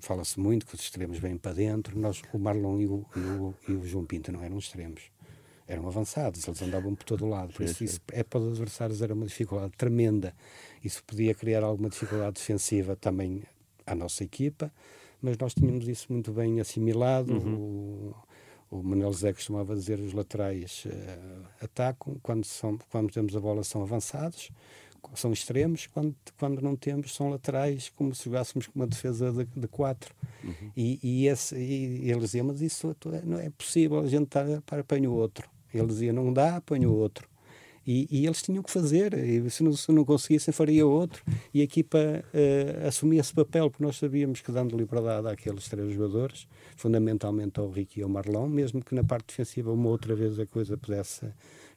fala-se muito que os extremos vêm para dentro. Nós, o Marlon e o, e o, e o João Pinto não eram extremos, eram avançados, eles andavam por todo o lado. Por isso, isso é para os adversários era uma dificuldade tremenda. Isso podia criar alguma dificuldade defensiva também à nossa equipa, mas nós tínhamos isso muito bem assimilado. Uhum. O, o Manuel Zé costumava dizer os laterais uh, atacam, quando, são, quando temos a bola são avançados, são extremos, quando, quando não temos são laterais, como se jogássemos com uma defesa de, de quatro. Uhum. E, e, esse, e ele dizia, mas isso não é possível, a gente está para apanhar o outro. Ele dizia, não dá, apanha o outro. E, e, eles tinham que fazer, e se não, se não conseguissem, faria outro. E a equipa uh, assumia esse papel, porque nós sabíamos que dando liberdade àqueles três jogadores, fundamentalmente ao Ricky e ao Marlon, mesmo que na parte defensiva uma outra vez a coisa pudesse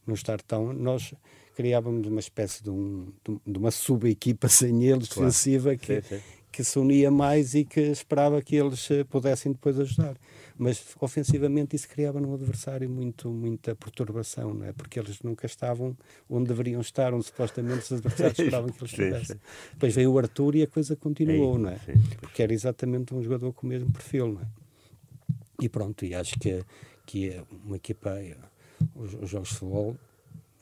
não estar tão. Nós criávamos uma espécie de, um, de uma sub-equipa sem eles, claro. defensiva, que, sim, sim. Que se unia mais e que esperava que eles eh, pudessem depois ajudar mas ofensivamente isso criava no adversário muito, muita perturbação, não é? porque eles nunca estavam onde deveriam estar, onde supostamente os adversários esperavam que eles estivessem. Depois veio o Arthur e a coisa continuou, não é? Porque era exatamente um jogador com o mesmo perfil, não é? E pronto, e acho que, que é uma equipa, os, os jogos de futebol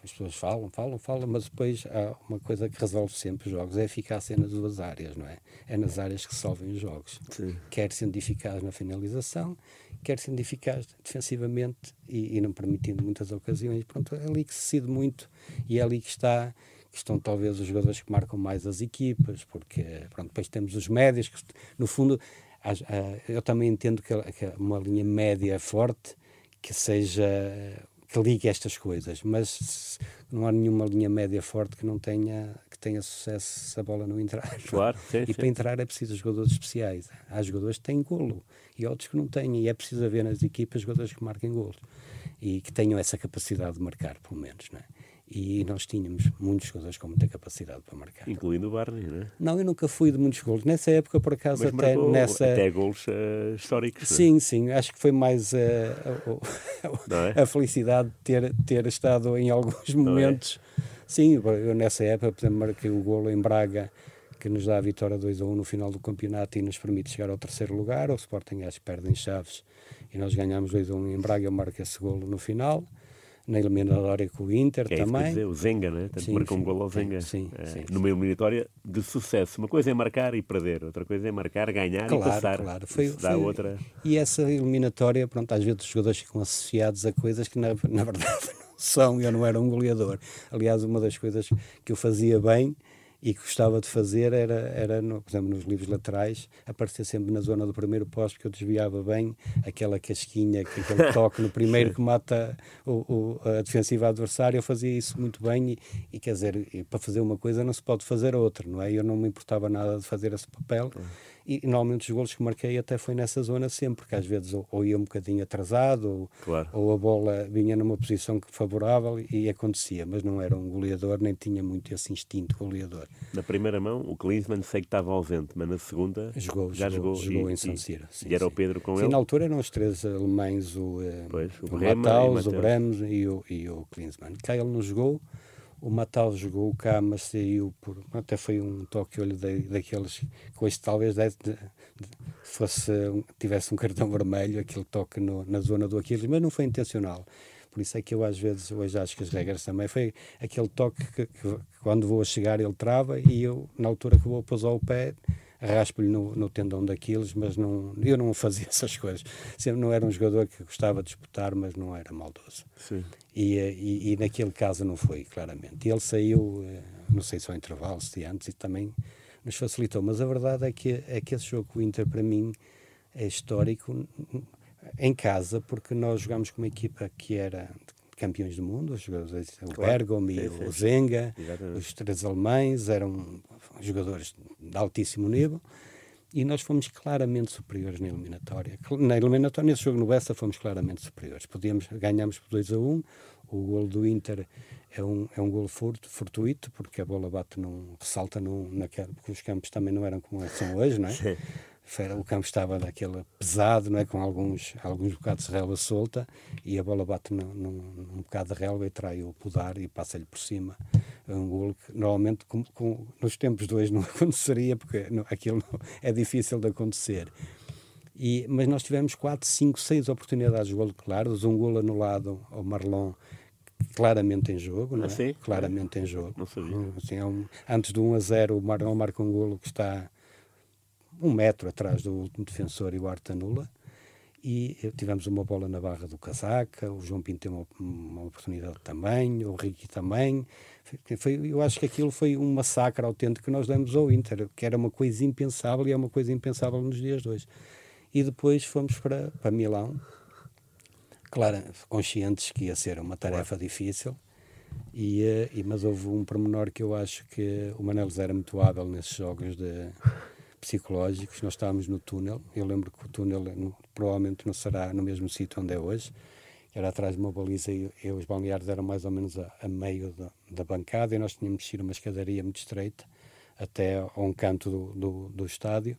as pessoas falam, falam, falam, mas depois há uma coisa que resolve sempre os jogos, é a eficácia nas duas áreas, não é? É nas áreas que solvem os jogos. Sim. Quer sendo eficaz na finalização, quer sendo eficaz defensivamente e, e, não permitindo muitas ocasiões. Pronto, é ali que se decide muito e é ali que está que estão talvez os jogadores que marcam mais as equipas, porque pronto, depois temos os médios que, no fundo, eu também entendo que uma linha média forte que seja que ligue estas coisas, mas não há nenhuma linha média forte que não tenha que tenha sucesso se a bola não entrar. Claro, sim, e sim. para entrar é preciso jogadores especiais. Há jogadores que têm golo e outros que não têm, e é preciso haver nas equipas jogadores que marquem golos e que tenham essa capacidade de marcar, pelo menos, não é? E nós tínhamos muitos jogadores com muita capacidade para marcar. Incluindo o Barney, não é? Não, eu nunca fui de muitos golos. Nessa época, por acaso, Mas até nessa... Até golos uh, históricos. Sim, sim. Acho que foi mais uh, é? a felicidade de ter, ter estado em alguns é? momentos. É? Sim, eu nessa época, por exemplo, marquei o golo em Braga que nos dá a vitória 2 a 1 no final do campeonato e nos permite chegar ao terceiro lugar. O Sporting acho que perde em Chaves e nós ganhamos 2 a 1 em Braga. Eu marco esse golo no final na eliminatória com o Inter é também. Dizer, o Zenga, né? Tanto sim, marcou sim, um gol ao Zenga. Sim, é, sim, numa eliminatória de sucesso. Uma coisa é marcar e perder, outra coisa é marcar, ganhar claro, e passar. Claro, foi, Isso foi, outra... E essa eliminatória, pronto, às vezes os jogadores ficam associados a coisas que na, na verdade não são. Eu não era um goleador. Aliás, uma das coisas que eu fazia bem e que gostava de fazer era, era no, por exemplo, nos livros laterais, aparecer sempre na zona do primeiro posto, porque eu desviava bem aquela casquinha, aquele toque no primeiro que mata o, o, a defensiva adversária. Eu fazia isso muito bem e, e quer dizer, e para fazer uma coisa não se pode fazer outra, não é? Eu não me importava nada de fazer esse papel. E, normalmente os golos que marquei até foi nessa zona sempre, porque às vezes ou, ou ia um bocadinho atrasado, ou, claro. ou, a bola vinha numa posição favorável e, e acontecia, mas não era um goleador, nem tinha muito esse instinto goleador. Na primeira mão, o Klinsmann sei que estava ausente, mas na segunda jogou, já jogou, jogou, jogou e, em San Siro. Sim, e era sim. o Pedro com sim, ele? na altura eram os três alemães, o, eh, pois, o, o o Brems e o, e o Klinsmann. Cá ele não jogou, o Matal jogou cá, mas saiu por. Até foi um toque olho daqueles que hoje talvez de, de, fosse, tivesse um cartão vermelho, aquele toque no, na zona do Aquiles, mas não foi intencional. Por isso é que eu às vezes hoje acho que as regras também foi aquele toque que, que, quando vou a chegar ele trava e eu, na altura que vou pousar o pé, raspo-lhe no, no, tendão daqueles, mas não, eu não fazia essas coisas. Sempre não era um jogador que gostava de disputar, mas não era maldoso. Sim. E, e, e, naquele caso não foi, claramente. Ele saiu, eh, não sei se ao intervalo, se antes, e também nos facilitou. Mas a verdade é que, é que esse jogo com o Inter, para mim, é histórico em casa, porque nós jogámos com uma equipa que era campeões do mundo, os jogadores, o. Bergom e o Zenga, Exatamente. os três alemães, eram jogadores de altíssimo nível e nós fomos claramente superiores na eliminatória. Na eliminatória, nesse jogo no Bessa, fomos claramente superiores. Podíamos, ganhamos por 2 a 1. Um. O gol do Inter é um, é um gol fortuito, porque a bola bate num, ressalta num, naquela, porque os campos também não eram como são hoje, não é? Sim o campo estava daquele pesado, não é? com alguns, alguns bocados de relva solta, e a bola bate num, num, num bocado de relva e trai o pudar e passa-lhe por cima. É um golo que normalmente com, com, nos tempos de hoje não aconteceria, porque não, aquilo não, é difícil de acontecer. E, mas nós tivemos 4, 5, 6 oportunidades de golo claras, um golo anulado ao Marlon claramente em jogo, não é? Ah, claramente em jogo. Não sabia. Assim, é um, antes do 1 a 0, o Marlon marca um golo que está um metro atrás do último defensor e o Arte anula. E tivemos uma bola na barra do Casaca, o João Pinto teve uma, uma oportunidade também, o Ricky também. Foi, eu acho que aquilo foi um massacre autêntico que nós demos ao Inter, que era uma coisa impensável e é uma coisa impensável nos dias de hoje. E depois fomos para, para Milão, claro, conscientes que ia ser uma tarefa difícil, e, eh, e, mas houve um pormenor que eu acho que o Manelos era muito hábil nesses jogos de psicológicos. Nós estávamos no túnel. Eu lembro que o túnel no, provavelmente não será no mesmo sítio onde é hoje. Era atrás de uma baliza e, e os balneários eram mais ou menos a, a meio da, da, bancada e nós tínhamos descido uma escadaria muito estreita até a um canto do, do, do estádio,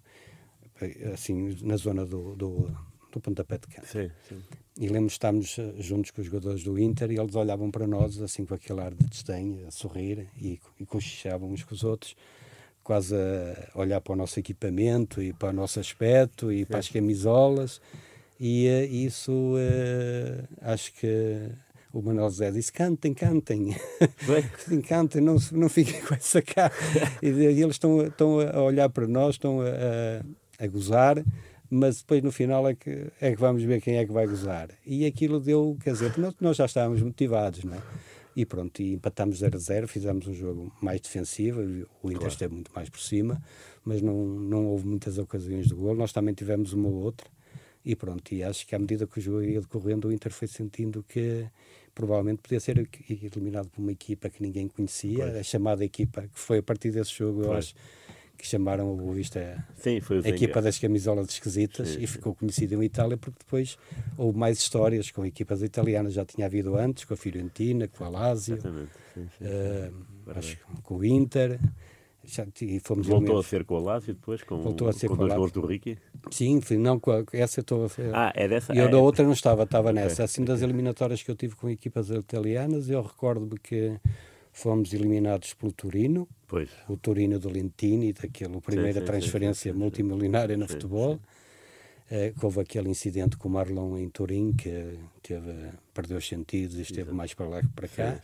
assim, na zona do, do, do pontapé de canto. Sim, sim. E lembro estávamos eh, juntos com os jogadores do Inter e eles olhavam para nós assim com aquele ar de desdém, a sorrir e, e cochichavam uns com os outros quase a olhar para o nosso equipamento e para o nosso aspecto e para as camisolas. E uh, isso uh, acho que o Manuel José disse cantem, cantem. Cantem, não, não fiquem com essa cara. E, e eles estão, estão a olhar para nós estão a, a, a, gozar mas depois no final é que, é que vamos ver quem é que vai gozar. E aquilo deu, quer dizer, nós, nós já estávamos motivados, não é? E pronto, e empatamos 0 a 0, fizemos um jogo mais defensivo, o Inter claro. esteve muito mais por cima, mas não, não houve muitas ocasiões de gol. Nós também tivemos uma ou outra, e pronto, e acho que à medida que o jogo ia decorrendo, o Inter foi sentindo que provavelmente podia ser eliminado por uma equipa que ninguém conhecia, pois. a chamada equipa que foi a partir desse jogo, pois. eu acho que chamaram o Boa Vista sim, a equipa das camisolas esquisitas sim, e ficou conhecido em Itália porque depois houve mais histórias com equipas italianas, já tinha havido antes, com a Fiorentina, com a Lazio, uh, acho, com o Inter. Já, e fomos Voltou a ser com a Lazio depois, com, Voltou a ser com, com dois gols do Ricky? Sim, não, com a, essa eu estou a Ah, é dessa? Eu é, da outra não estava, estava okay. nessa. Assim, das eliminatórias que eu tive com equipas italianas, eu recordo-me que fomos eliminados pelo Turino, pois. o Turino do Lentini, daquela primeira sim, sim, transferência sim, multimilionária no futebol. É, houve aquele incidente com o Marlon em Turim, que teve, perdeu os sentidos e esteve Exato. mais para lá que para cá.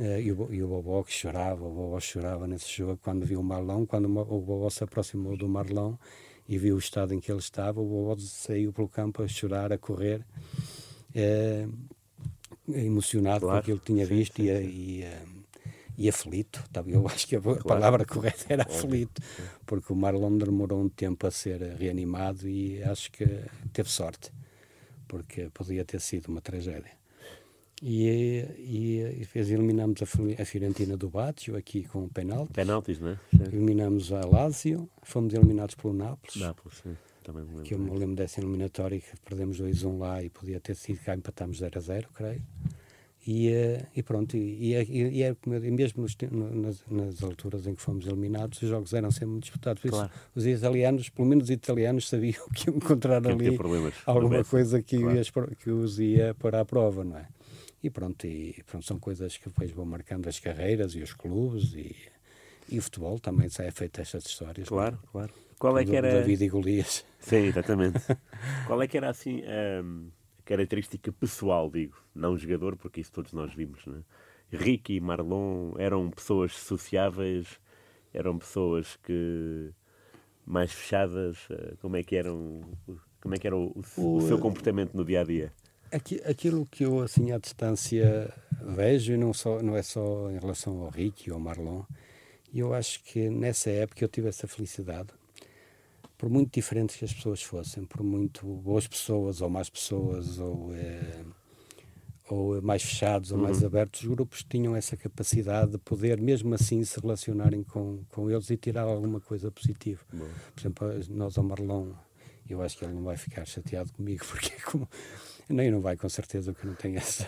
É, e, o, e o Bobó que chorava, o Bobó chorava nesse jogo quando viu o Marlon, quando o Bobó se aproximou do Marlon e viu o estado em que ele estava, o Bobó saiu pelo campo a chorar, a correr. É, emocionado claro. com aquilo que tinha visto sim, sim, e, e, e aflito. Eu acho que a claro. palavra correta era aflito, porque o Marlon demorou um tempo a ser reanimado e acho que teve sorte, porque podia ter sido uma tragédia. E, e, e eliminamos a, a Fiorentina do Bátio aqui com penaltis. Penaltis, não é? Eliminamos a Lazio, fomos eliminados pelo Nápoles. Nápoles, sim. Também me lembro. Que eu me lembro dessa eliminatória que perdemos 2-1 lá e podia ter sido cá, empatámos 0-0, creio. E, eh, e pronto, e, e, é e mesmo nos, nas, nas, alturas em que fomos eliminados, os jogos eram sempre muito disputados. Por claro. isso, os italianos, pelo menos os italianos, sabiam que iam encontrar que ali alguma coisa que, claro. que os ia pôr à prova, não é? E pronto, e pronto, são coisas que depois vão marcando as carreiras e os clubes e, e o futebol também é feito estas histórias. É? Claro, claro. Qual é que era... David e Golias. Sim, exatamente. Qual é que era assim... Um característica pessoal, digo, não jogador, porque isso todos nós vimos, né? Ricky e Marlon eram pessoas sociáveis, eram pessoas que mais fechadas, eh, como é que eram, como é que era o, o, o seu comportamento no dia a dia? Aquilo que eu assim à distância vejo e não só não é só em relação ao Ricky ou ao Marlon, eu acho que nessa época eu tive essa felicidade por muito diferentes que as pessoas fossem, por muito boas pessoas ou más pessoas, ou, é, ou mais fechados ou uhum. mais abertos, os grupos tinham essa capacidade de poder, mesmo assim, se relacionarem com, com eles e tirar alguma coisa positiva. Bom. Por exemplo, nós ao Marlon, eu acho que ele não vai ficar chateado comigo, porque é como. Nem não vai, com certeza, que não tem essa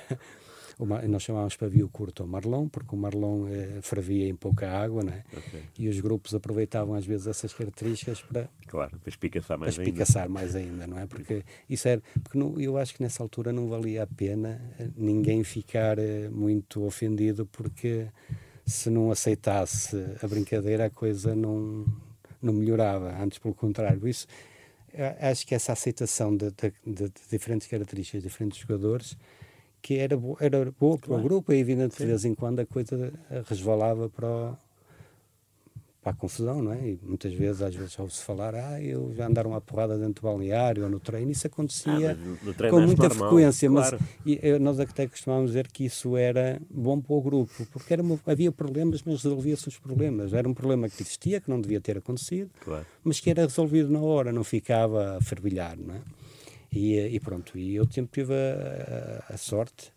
nós chamávamos pavio curto ao marlon, porque o marlon eh, fervia em pouca água, né? Okay. E os grupos aproveitavam às vezes essas características para, claro, para espicaçar mais para espicaçar ainda. mais ainda, não é? Porque isso era, porque não, eu acho que nessa altura não valia a pena eh, ninguém ficar eh, muito ofendido, porque se não aceitasse a brincadeira a coisa não não melhorava, antes pelo contrário. Isso acho que essa aceitação de, de, de, diferentes características, diferentes jogadores que era, bo era boa para claro. o grupo, é evidente que de vez em quando a coisa resvalava para, o, para a confusão, não é? E muitas vezes, às vezes, ouve-se falar, ah, eu já andaram uma porrada dentro do balneário ou no treino, isso acontecia ah, com muita normal, frequência, claro. mas e, nós até costumávamos dizer que isso era bom para o grupo, porque era uma, havia problemas, mas resolvia-se os problemas. Era um problema que existia, que não devia ter acontecido, claro. mas que era resolvido na hora, não ficava a fervilhar, não é? E, e pronto, e eu sempre tive a, a, a sorte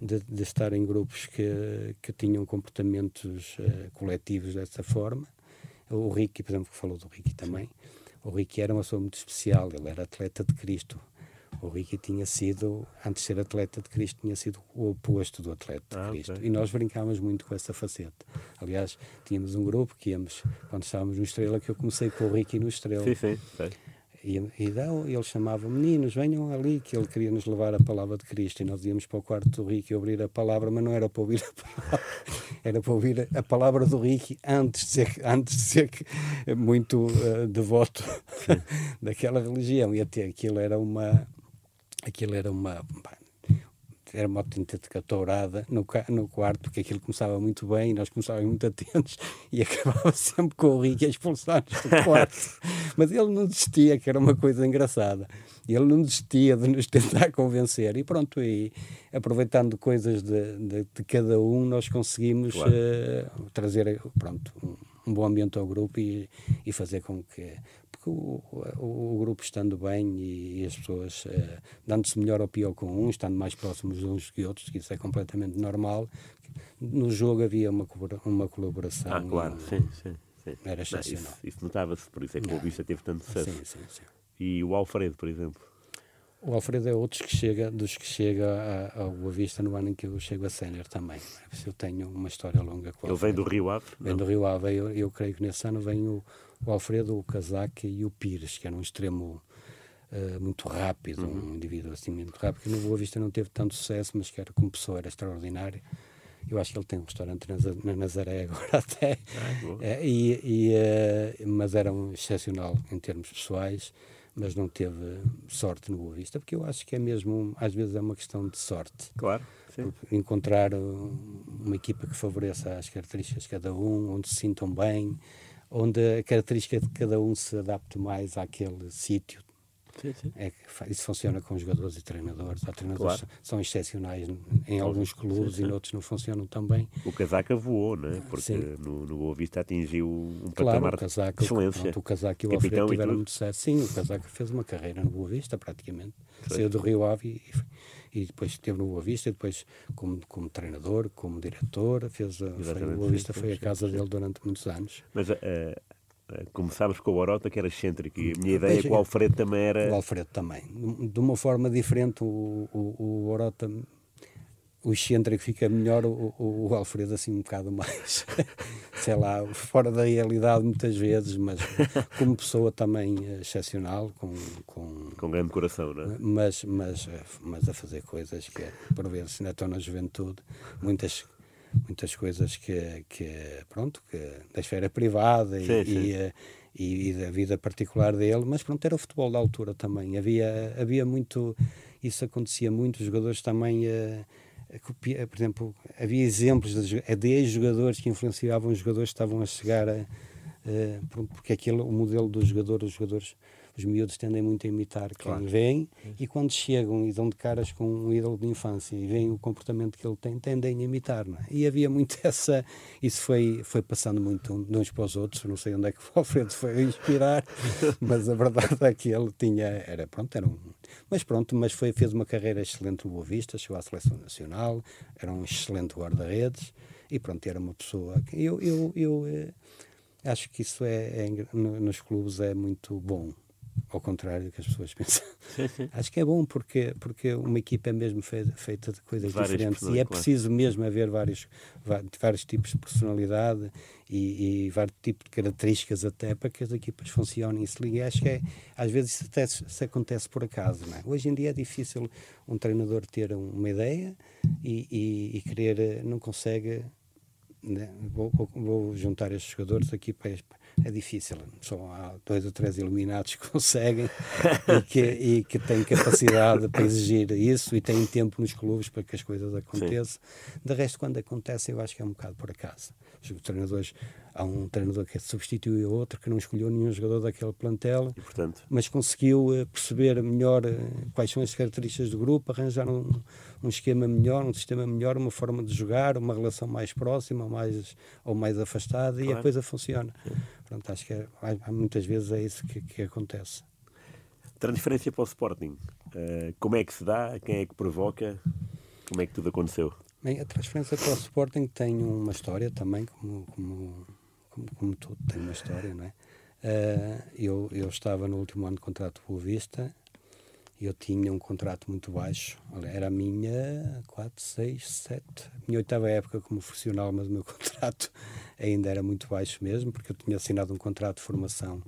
de, de, estar em grupos que, que tinham comportamentos uh, coletivos dessa forma. O Ricky, por exemplo, que falou do Ricky também, o Ricky era uma pessoa muito especial, ele era atleta de Cristo. O Ricky tinha sido, antes de ser atleta de Cristo, tinha sido o oposto do atleta de ah, Cristo. Okay. E nós brincávamos muito com essa faceta. Aliás, tínhamos um grupo que íamos, quando estávamos no Estrela, que eu comecei com o Ricky no Estrela. Sim, sim, sim. E, e ele chamava meninos, venham ali, que ele queria nos levar a palavra de Cristo. E nós íamos para o quarto do Ricky ouvir a palavra, mas não era para ouvir a palavra, era para ouvir a palavra do Ricky antes de ser, antes de ser muito uh, devoto daquela religião. E até aquilo era uma. Aquilo era uma era uma autêntica tourada no, no quarto, porque aquilo começava muito bem, nós começávamos muito atentos e acabava sempre com o Rick a expulsar-nos do quarto. Mas ele não desistia, que era uma coisa engraçada. Ele não desistia de nos tentar convencer. E pronto, e aproveitando coisas de, de, de cada um, nós conseguimos claro. uh, trazer pronto, um, um, bom ambiente ao grupo e, e fazer com que porque o, o, o, grupo estando bem e, e as pessoas uh, dando-se melhor ou pior com uns, estando mais próximos uns que outros, que isso é completamente normal. No jogo havia uma, uma colaboração. Ah, claro, sim, sim, sim. Era excepcional. Isso, isso notava-se, por isso é que o Vista teve tanto sucesso. Sim, sim, sim. E o Alfredo, por exemplo? O Alfredo é outro que chega, dos que chega ao Boa Vista no ano em que eu chego a sénior também. Eu tenho uma história longa com Ele vem do Rio Ave? Vem não? do Rio Ave. Eu, eu creio que nesse ano vem o, o Alfredo, o Casaque e o Pires, que era um extremo uh, muito rápido, uhum. um indivíduo assim muito rápido, que no Boa Vista não teve tanto sucesso, mas que era como pessoa era extraordinário. Eu acho que ele tem um restaurante na Nazaré agora até. Ah, é, e, e uh, mas era um excepcional em termos pessoais mas não teve sorte no Boa Vista, porque eu acho que é mesmo, às vezes é uma questão de sorte. Claro. Sim. Encontrar uma equipa que favoreça as características de cada um, onde se sintam bem, onde a característica de cada um se adapte mais àquele sítio. Sim, sim. É isso funciona com jogadores e treinadores. Há treinadores claro. são excepcionais em alguns clubes sim, e noutros não funcionam tão bem. O Casaca voou, não é? Porque no, no Boa Vista atingiu um claro, patamar casaca, de excelência. Pronto, o Casaca e o Alfredo tiveram muito sucesso. Sim, o Casaca fez uma carreira no Boa Vista, praticamente. Saiu do Rio Ave e, e, depois esteve no Boa Vista, e depois como, como treinador, como diretor, fez a, foi, o Boa Vista foi a casa dele durante muitos anos. Mas uh, começámos com o Orota, que era excêntrico, e a minha ideia é que o Alfredo também era. O Alfredo também. De uma forma diferente, o, o, o Orota o excêntrico fica melhor, o, o, Alfredo assim um bocado mais, sei lá, fora da realidade muitas vezes, mas como pessoa também excepcional, com... Com, com grande coração, não é? Mas, mas, mas a fazer coisas que, por vezes, ainda estão na juventude, muitas muitas coisas que, que pronto, que da esfera privada e, sim, sim. E, e, e, da vida particular dele, mas pronto, era o futebol da altura também. Havia, havia muito, isso acontecia muito, os jogadores também, uh, por exemplo, havia exemplos de, de ex-jogadores que influenciavam os jogadores que estavam a chegar a, uh, porque aquele, o modelo dos jogadores, os jogadores os miúdos tendem muito a imitar quem claro. vem e quando chegam e dão de caras com um ídolo de infância e veem o comportamento que ele tem, tendem a imitar. É? E havia muito essa. Isso foi, foi passando muito de uns para os outros. Não sei onde é que o Alfredo foi inspirar, mas a verdade é que ele tinha. Era, pronto, era um. Mas pronto, mas foi, fez uma carreira excelente no Boa Vista, chegou à seleção nacional, era um excelente guarda-redes e pronto, era uma pessoa. Eu, eu, eu, eu eh, acho que isso é, é, nos clubes é muito bom ao contrário do que as pessoas pensam. Acho que é bom porque, porque uma equipa é mesmo feita, feita de coisas Várias diferentes e é claro. preciso mesmo haver vários, vários tipos de personalidade e, e, vários tipos de características até para que as equipas funcionem e se liguem. Acho que é, às vezes isso até se, se acontece por acaso. É? Hoje em dia é difícil um treinador ter uma ideia e, e, e querer, não consegue. Né? Vou, vou, juntar estes jogadores aqui para é difícil. Só há dois ou três iluminados que conseguem e, que, e que têm capacidade para exigir isso e têm tempo nos clubes para que as coisas aconteçam. Sim. De resto, quando acontece, eu acho que é um bocado por acaso. Os treinadores, há um treinador que substituiu outro que não escolheu nenhum jogador daquele plantel, e, portanto... mas conseguiu uh, perceber melhor uh, quais são as características do grupo, arranjar um, um esquema melhor, um sistema melhor, uma forma de jogar, uma relação mais próxima mais, ou mais afastada claro. e a coisa funciona. Sim. Pronto, acho que é, muitas vezes é isso que, que acontece. Transferência para o Sporting. Uh, como é que se dá? Quem é que provoca? Como é que tudo aconteceu? Bem, a transferência para o Sporting tem uma história também, como, como, como, como tudo tem uma história, não é? Uh, eu, eu estava no último ano de contrato Boa Vista eu tinha um contrato muito baixo, era a minha 4, 6, 7, minha oitava época como profissional, mas o meu contrato ainda era muito baixo mesmo, porque eu tinha assinado um contrato de formação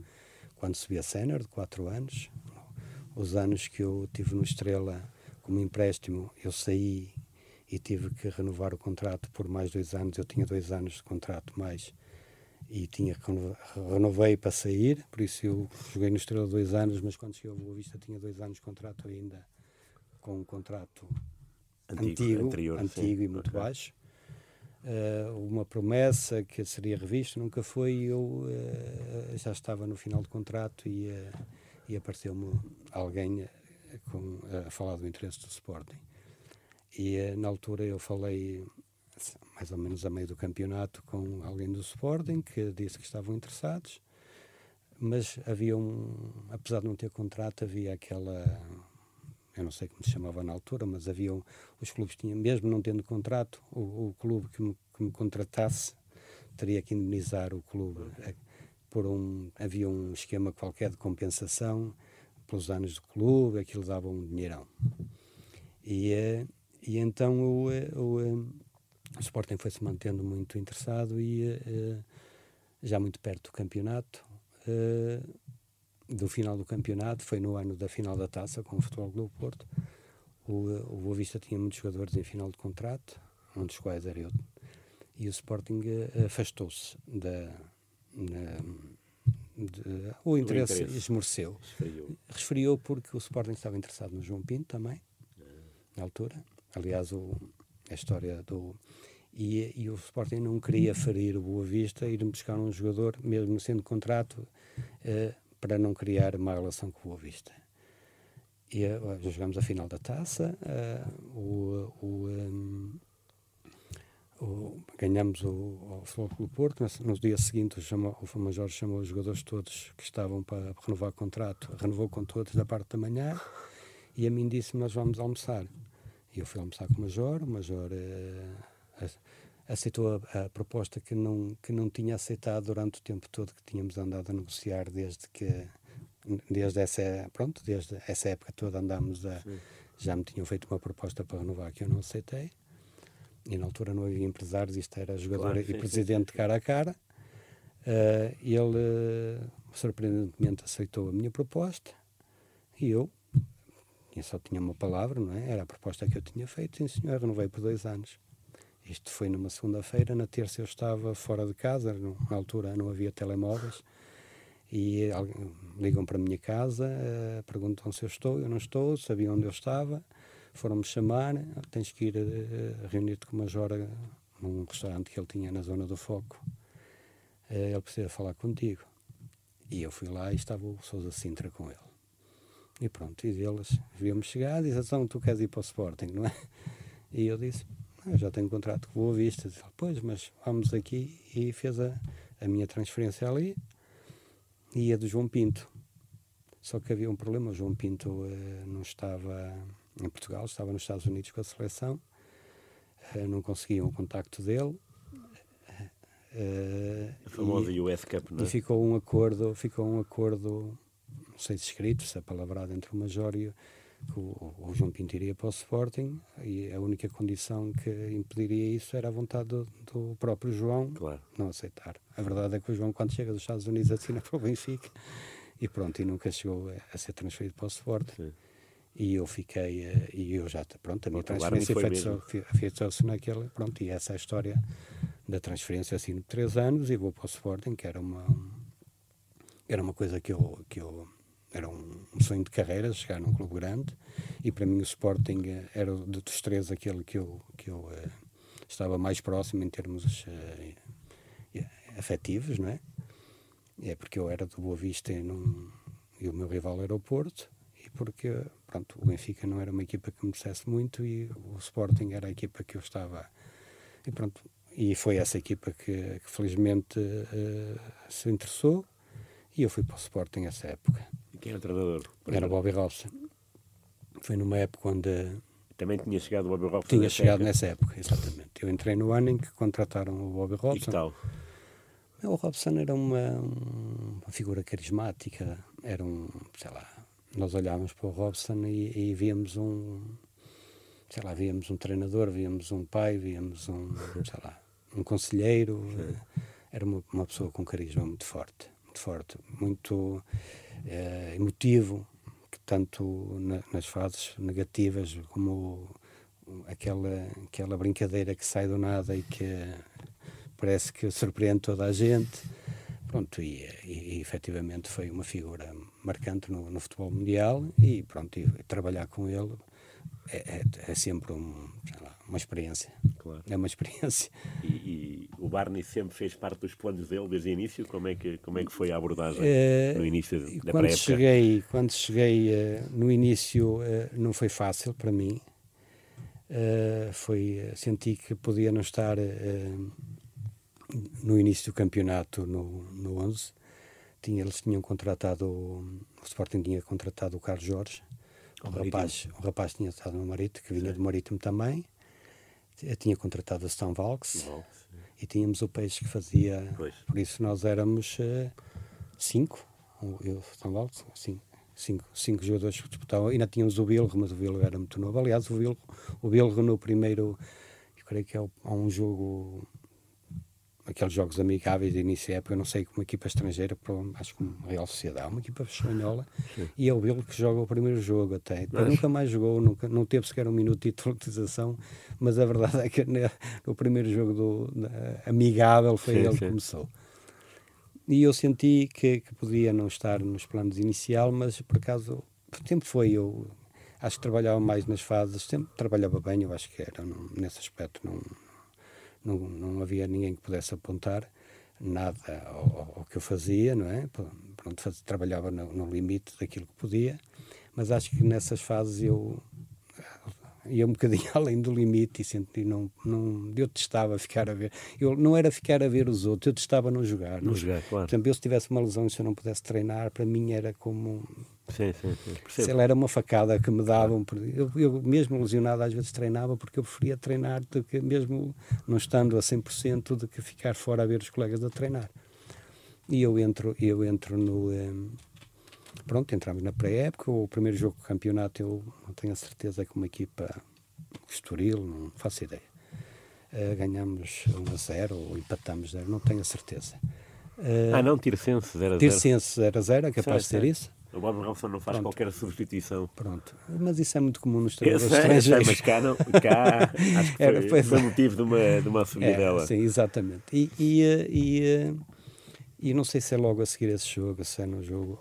quando subi a sénior, de 4 anos. Os anos que eu tive no Estrela como empréstimo, eu saí e tive que renovar o contrato por mais dois anos. Eu tinha dois anos de contrato mais e tinha renovei para sair, por isso eu joguei no Estrela dois anos, mas quando cheguei ao Boa Vista tinha dois anos de contrato ainda, com um contrato antigo, antigo, anterior, antigo e muito okay. baixo. Uh, uma promessa que seria revista, nunca foi, eu uh, já estava no final do contrato e, uh, e apareceu-me alguém com, a falar do interesse do Sporting. E na altura eu falei mais ou menos a meio do campeonato, com alguém do Sporting que disse que estavam interessados, mas havia um, apesar de não ter contrato, havia aquela, eu não sei como se chamava na altura, mas havia, um, os clubes tinham, mesmo não tendo contrato, o, o clube que me, que me, contratasse teria que indemnizar o clube eh, por um, havia um esquema qualquer de compensação pelos anos do clube, aquilo dava um dinheirão. E, eh, e então o, eh, o, o Sporting foi-se mantendo muito interessado e uh, já muito perto do campeonato, do final do campeonato, foi no ano da final da taça com o Futebol Clube Porto. O, o Boa Vista tinha muitos jogadores em final de contrato, um dos quais era eu. E o Sporting afastou-se da. de, o interesse, interesse. esmoreceu. Resfriou. Resfriou porque o Sporting estava interessado no João Pinto também, na altura. Aliás, o, a história do. E, e, o Sporting não queria ferir o Boa Vista, ir buscar um jogador, mesmo sendo contrato, eh, para não criar má relação com o Boa Vista. e uh, jogamos a final da taça. Uh, o, o, um, o, ganhamos o, o Clube Porto. No, dia seguinte, o, chamou, o Major chamou os jogadores todos que estavam para renovar o contrato, renovou com todos da parte da manhã e a mim disse: Nós vamos almoçar. E eu fui almoçar com o Major. O Major uh, aceitou a, a, proposta que não, que não tinha aceitado durante o tempo todo que tínhamos andado a negociar desde que desde essa, pronto, desde essa época toda andámos a. Sim. Já me tinham feito uma proposta para renovar que eu não aceitei. E na altura não havia empresários, isto era jogador claro, sim, e presidente sim, cara a cara. Uh, ele, uh, surpreendentemente, aceitou a minha proposta e eu, eu só tinha uma palavra, não é? Era a proposta que eu tinha feito, sim senhor, renovei por dois anos. Isto foi numa segunda-feira, na terça eu estava fora de casa, na altura não havia telemóveis e ligam para a minha casa, uh, perguntam se eu estou, eu não estou, sabiam onde eu estava, foram-me chamar, tens que ir uh, reunir-te com o Major num restaurante que ele tinha na zona do Foco, ele precisa falar contigo. E eu fui lá e estava o Sousa Sintra com ele. E pronto, e eles viam-me chegar e disse, então tu queres ir para o Sporting, não é? E eu disse, eu já tenho um contrato com o Boa Vista. Disse, pois, mas vamos aqui e fez a, a minha transferência ali, e a do João Pinto. Só que havia um problema, o João Pinto uh, não estava em Portugal, estava nos Estados Unidos com a seleção, uh, não conseguiam o contacto dele. Uh, a famosa e, US Cup, não é? E ficou um acordo, ficou um acordo, sei se escrito, se é palavrado entre o Major e, que o, o, João Pinto iria para o Sporting e a única condição que impediria isso era a vontade do, do, próprio João claro. não aceitar. A verdade é que o João, quando chega dos Estados Unidos, assina para o Benfica e pronto, e nunca chegou a, ser transferido para o Sporting. Sim. E eu fiquei, eh, e eu já, pronto, a minha transferência foi feita naquele, pronto, e essa é a história da transferência, assim, de três anos, e vou para o Sporting, que era uma, era uma coisa que eu, que eu era um, sonho de carreira chegar num clube grande e para mim o Sporting eh, era dos três aquele que eu que eu uh, estava mais próximo em termos uh, afetivos não é? É porque eu era do Boa Vista e, e o meu rival era o Porto e porque pronto o Benfica não era uma equipa que me dissesse muito e o Sporting era a equipa que eu estava e pronto e foi essa equipa que, que felizmente uh, se interessou e eu fui para o Sporting nessa época quem era o treinador? Era o Bobby Robson. Foi numa época onde. Também tinha chegado o Bobby Robson? Tinha chegado época. nessa época, exatamente. Eu entrei no ano em que contrataram o Bobby Robson. E que tal? O Robson era uma, uma figura carismática, era um, sei lá, nós olhávamos para o Robson e, e víamos um, sei lá, víamos um treinador, víamos um pai, víamos um, sei lá, um conselheiro. Sim. Era uma, uma pessoa com carisma muito forte, muito forte, muito é, emotivo, que tanto na, nas fases negativas como aquela, aquela brincadeira que sai do nada e que parece que surpreende toda a gente. Pronto, e, e, e efetivamente foi uma figura marcante no, no futebol mundial e pronto, e, trabalhar com ele é, é, é sempre um, lá, uma experiência. Claro. É uma experiência. E, e, o Barney sempre fez parte dos planos dele desde o início? Como é que, como é que foi a abordagem é, no início da quando cheguei Quando cheguei uh, no início uh, não foi fácil para mim. Uh, foi, senti que podia não estar no início do campeonato no, no 11. Tinha, eles tinham contratado, o Sporting tinha contratado o Carlos Jorge, o, o rapaz, o rapaz tinha estado no Marítimo, que vinha do Marítimo também. Eu tinha contratado a São Valks e tínhamos o Peixe que fazia. Pois. Por isso nós éramos uh, cinco, eu, São Valks, cinco, cinco, cinco jogadores que disputavam. Ainda tínhamos o Bilro, mas o Bilro era muito novo. Aliás, o Bilro, o Bilro no primeiro, eu creio que é um jogo aqueles jogos amigáveis de início de época, eu não sei, uma equipa estrangeira, acho que uma Real Sociedade, uma equipa espanhola, Sim. e é o Bilbo que joga o primeiro jogo até. Mas... Nunca mais jogou, nunca, não teve sequer um minuto de titularização, mas a verdade é que no primeiro jogo do, amigável foi sim, ele que começou. E eu senti que, que, podia não estar nos planos inicial, mas por acaso, o tempo foi eu. Acho que trabalhava mais nas fases, sempre trabalhava bem, eu acho que era, não, nesse aspecto não, não, não havia ninguém que pudesse apontar nada ao, ao que eu fazia, não é? Pronto, faz, trabalhava no, no, limite daquilo que podia, mas acho que nessas fases eu ia um bocadinho além do limite e senti não não eu testava ficar a ver eu não era ficar a ver os outros eu testava não jogar não, jogar claro por exemplo eu se tivesse uma lesão e se eu não pudesse treinar para mim era como sim, sim, sim. se ela era uma facada que me davam eu, eu mesmo lesionado às vezes treinava porque eu preferia treinar do que mesmo não estando a 100% do que ficar fora a ver os colegas a treinar e eu entro eu entro no um, pronto, entramos na pré-época. O primeiro jogo do campeonato, eu não tenho a certeza, com uma equipa Estoril, não faço ideia. Uh, ganhamos 1 a 0 ou empatamos 0, não tenho a certeza. Uh, ah, não, Tircense 0 a 0. Tircense 0 a 0, é capaz sei, de ser isso. O Bob Robson não faz Pronto. qualquer substituição. Pronto. Mas isso é muito comum nos treinadores estrangeiros. mas cá, não, cá acho que foi, Era, foi motivo de uma, de uma subida é. Sim, exatamente. E, e, eh, e, e, não sei se é logo a seguir esse jogo, se é no jogo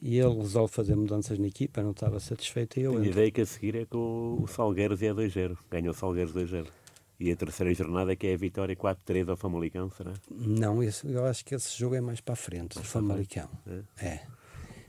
e ele resolve fazer mudanças na equipa, não estava satisfeito e eu Tenho a ideia que a seguir é com o Salgueiros e é 2-0. Ganhou o Salgueiros 2-0. E a terceira jornada é que é a vitória 4-3 ao Famalicão, será? Não, isso, eu acho que esse jogo é mais para a frente, do Famalicão. É. é.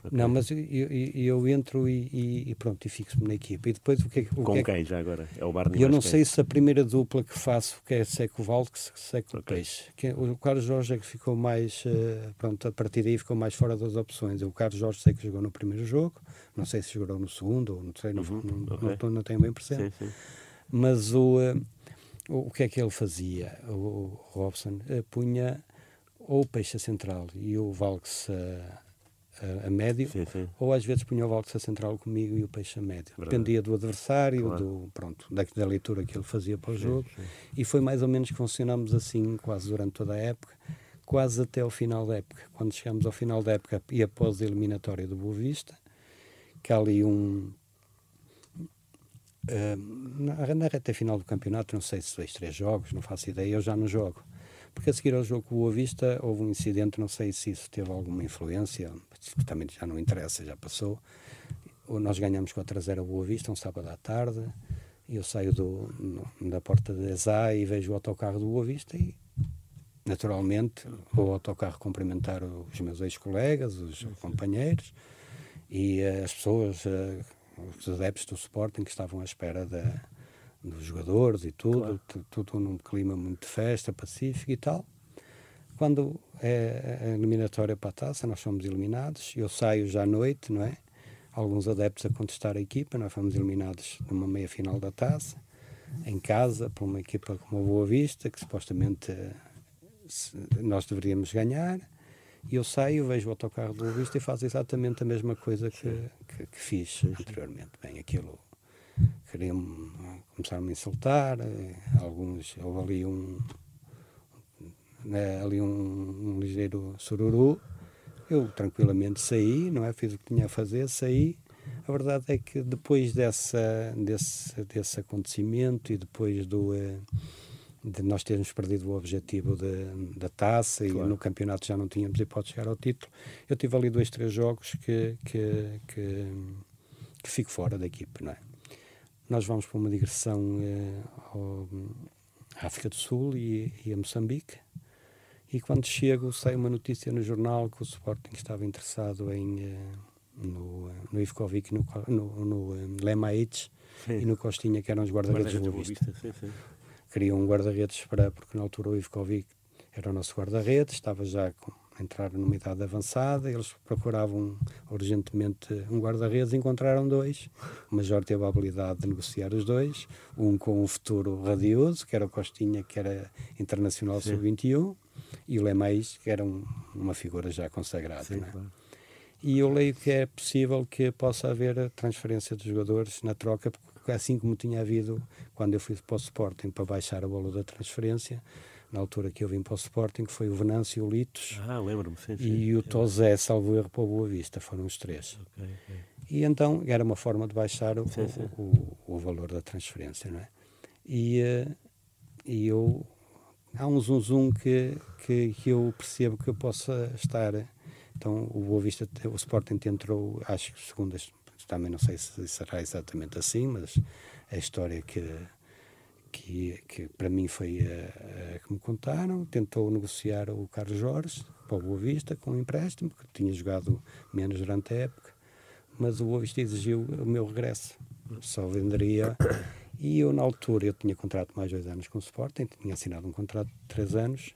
Okay. Não, mas eu, eu, eu entro e, e, e, pronto, e fixo-me na equipa. E depois o que, Com que é quem já agora? É o Barney Eu não sei se a primeira dupla que faço, que é Seco Valdes, Seco okay. Peixe. Que, é, o Carlos Jorge é que ficou mais, uh, pronto, a partir daí ficou mais fora das opções. O Carlos Jorge sei que jogou no primeiro jogo, não sei se jogou no segundo ou no uhum. não, okay. não, não, tenho bem presente. Sim, sim. Mas o, uh, o, que é que ele fazia? O, Robson uh, punha ou o Peixe Central e o Valks a, a médio, sim, sim. ou às vezes punha o Valdes a central comigo e o peixe a médio. Verdade. Dependia do adversário, claro. do, pronto, da, da, leitura que ele fazia para o sim, jogo. E foi mais ou menos que funcionámos assim quase durante toda a época, quase até ao final da época. Quando chegamos ao final da época e após a eliminatória do Boa Vista, que há ali um. Uh, na, na reta final do campeonato, não sei se dois, três jogos, não faço ideia, eu já não jogo porque a seguir ao jogo com o Boa Vista houve um incidente, não sei se isso teve alguma influência, também já não interessa, já passou. Nós ganhamos 4 a 0 a Boa Vista, um sábado à tarde, e eu saio do, no, da porta de Zá e vejo o autocarro do Boa Vista e, naturalmente, vou ao autocarro cumprimentar os meus ex-colegas, os companheiros e as pessoas, eh, os adeptos do Sporting que estavam à espera da dos jogadores e tudo, claro. tudo num clima muito de festa, pacífico e tal. Quando é a eliminatória para a taça, nós fomos eliminados, eu saio já à noite, não é? Alguns adeptos a contestar a equipa, nós fomos eliminados numa meia final da taça, em casa, por uma equipa como a Boa Vista, que supostamente nós deveríamos ganhar. E eu saio, vejo o autocarro do Boa Vista e faço exatamente a mesma coisa que, que, que fiz anteriormente. Bem, aquilo queriam começaram a me insultar, eh, alguns, houve ali um, né, ali um, um, ligeiro sururu, eu tranquilamente saí, não é, fiz o que tinha a fazer, saí, a verdade é que depois dessa, desse, desse acontecimento e depois do, eh, de nós termos perdido o objetivo de, da taça claro. e no campeonato já não tínhamos hipótese de chegar ao título, eu tive ali dois, três jogos que, que, que, que fico fora da equipe, não é? Nós vamos para uma digressão eh, ao, à África do Sul e, e, a Moçambique. E quando chego, sai uma notícia no jornal que o Sporting estava interessado em, eh, no, no Ivkovic, no, no, no Lemaites e no Costinha, que eram os guarda-redes guarda do Vista. Queriam um guarda-redes para, porque na altura o Ivkovic era o nosso guarda-redes, estava já com entraram numa idade avançada, eles procuravam urgentemente um guarda-redes, encontraram dois. O Major teve a habilidade de negociar os dois, um com um futuro radioso, que era o Costinha, que era internacional sub-21, e o Lemais, que era um, uma figura já consagrada. Sim, é? claro. E eu leio que é possível que possa haver transferência de jogadores na troca, porque assim como tinha havido quando eu fui para o Sporting para baixar a bola da transferência, na altura que eu vim para o Sporting, foi o Venâncio, o Litos ah, lembro-me, e o Tozé, salvo erro, para o Boa Vista, foram os três. Okay, okay. E então era uma forma de baixar o, sim, sim. o, o, valor da transferência, não é? E, uh, e eu, há um zum zum que, que, que eu percebo que eu possa estar, então o Boa Vista, o Sporting entrou, acho que segundo, também não sei se será exatamente assim, mas a história que que, que para mim foi a, a, que me contaram, tentou negociar o Carlos Jorge para o Boa Vista com um empréstimo, que tinha jogado menos durante a época, mas o Boa Vista exigiu o meu regresso. Só venderia. E eu, na altura, eu tinha contrato mais dois anos com o Sporting, tinha assinado um contrato de três anos.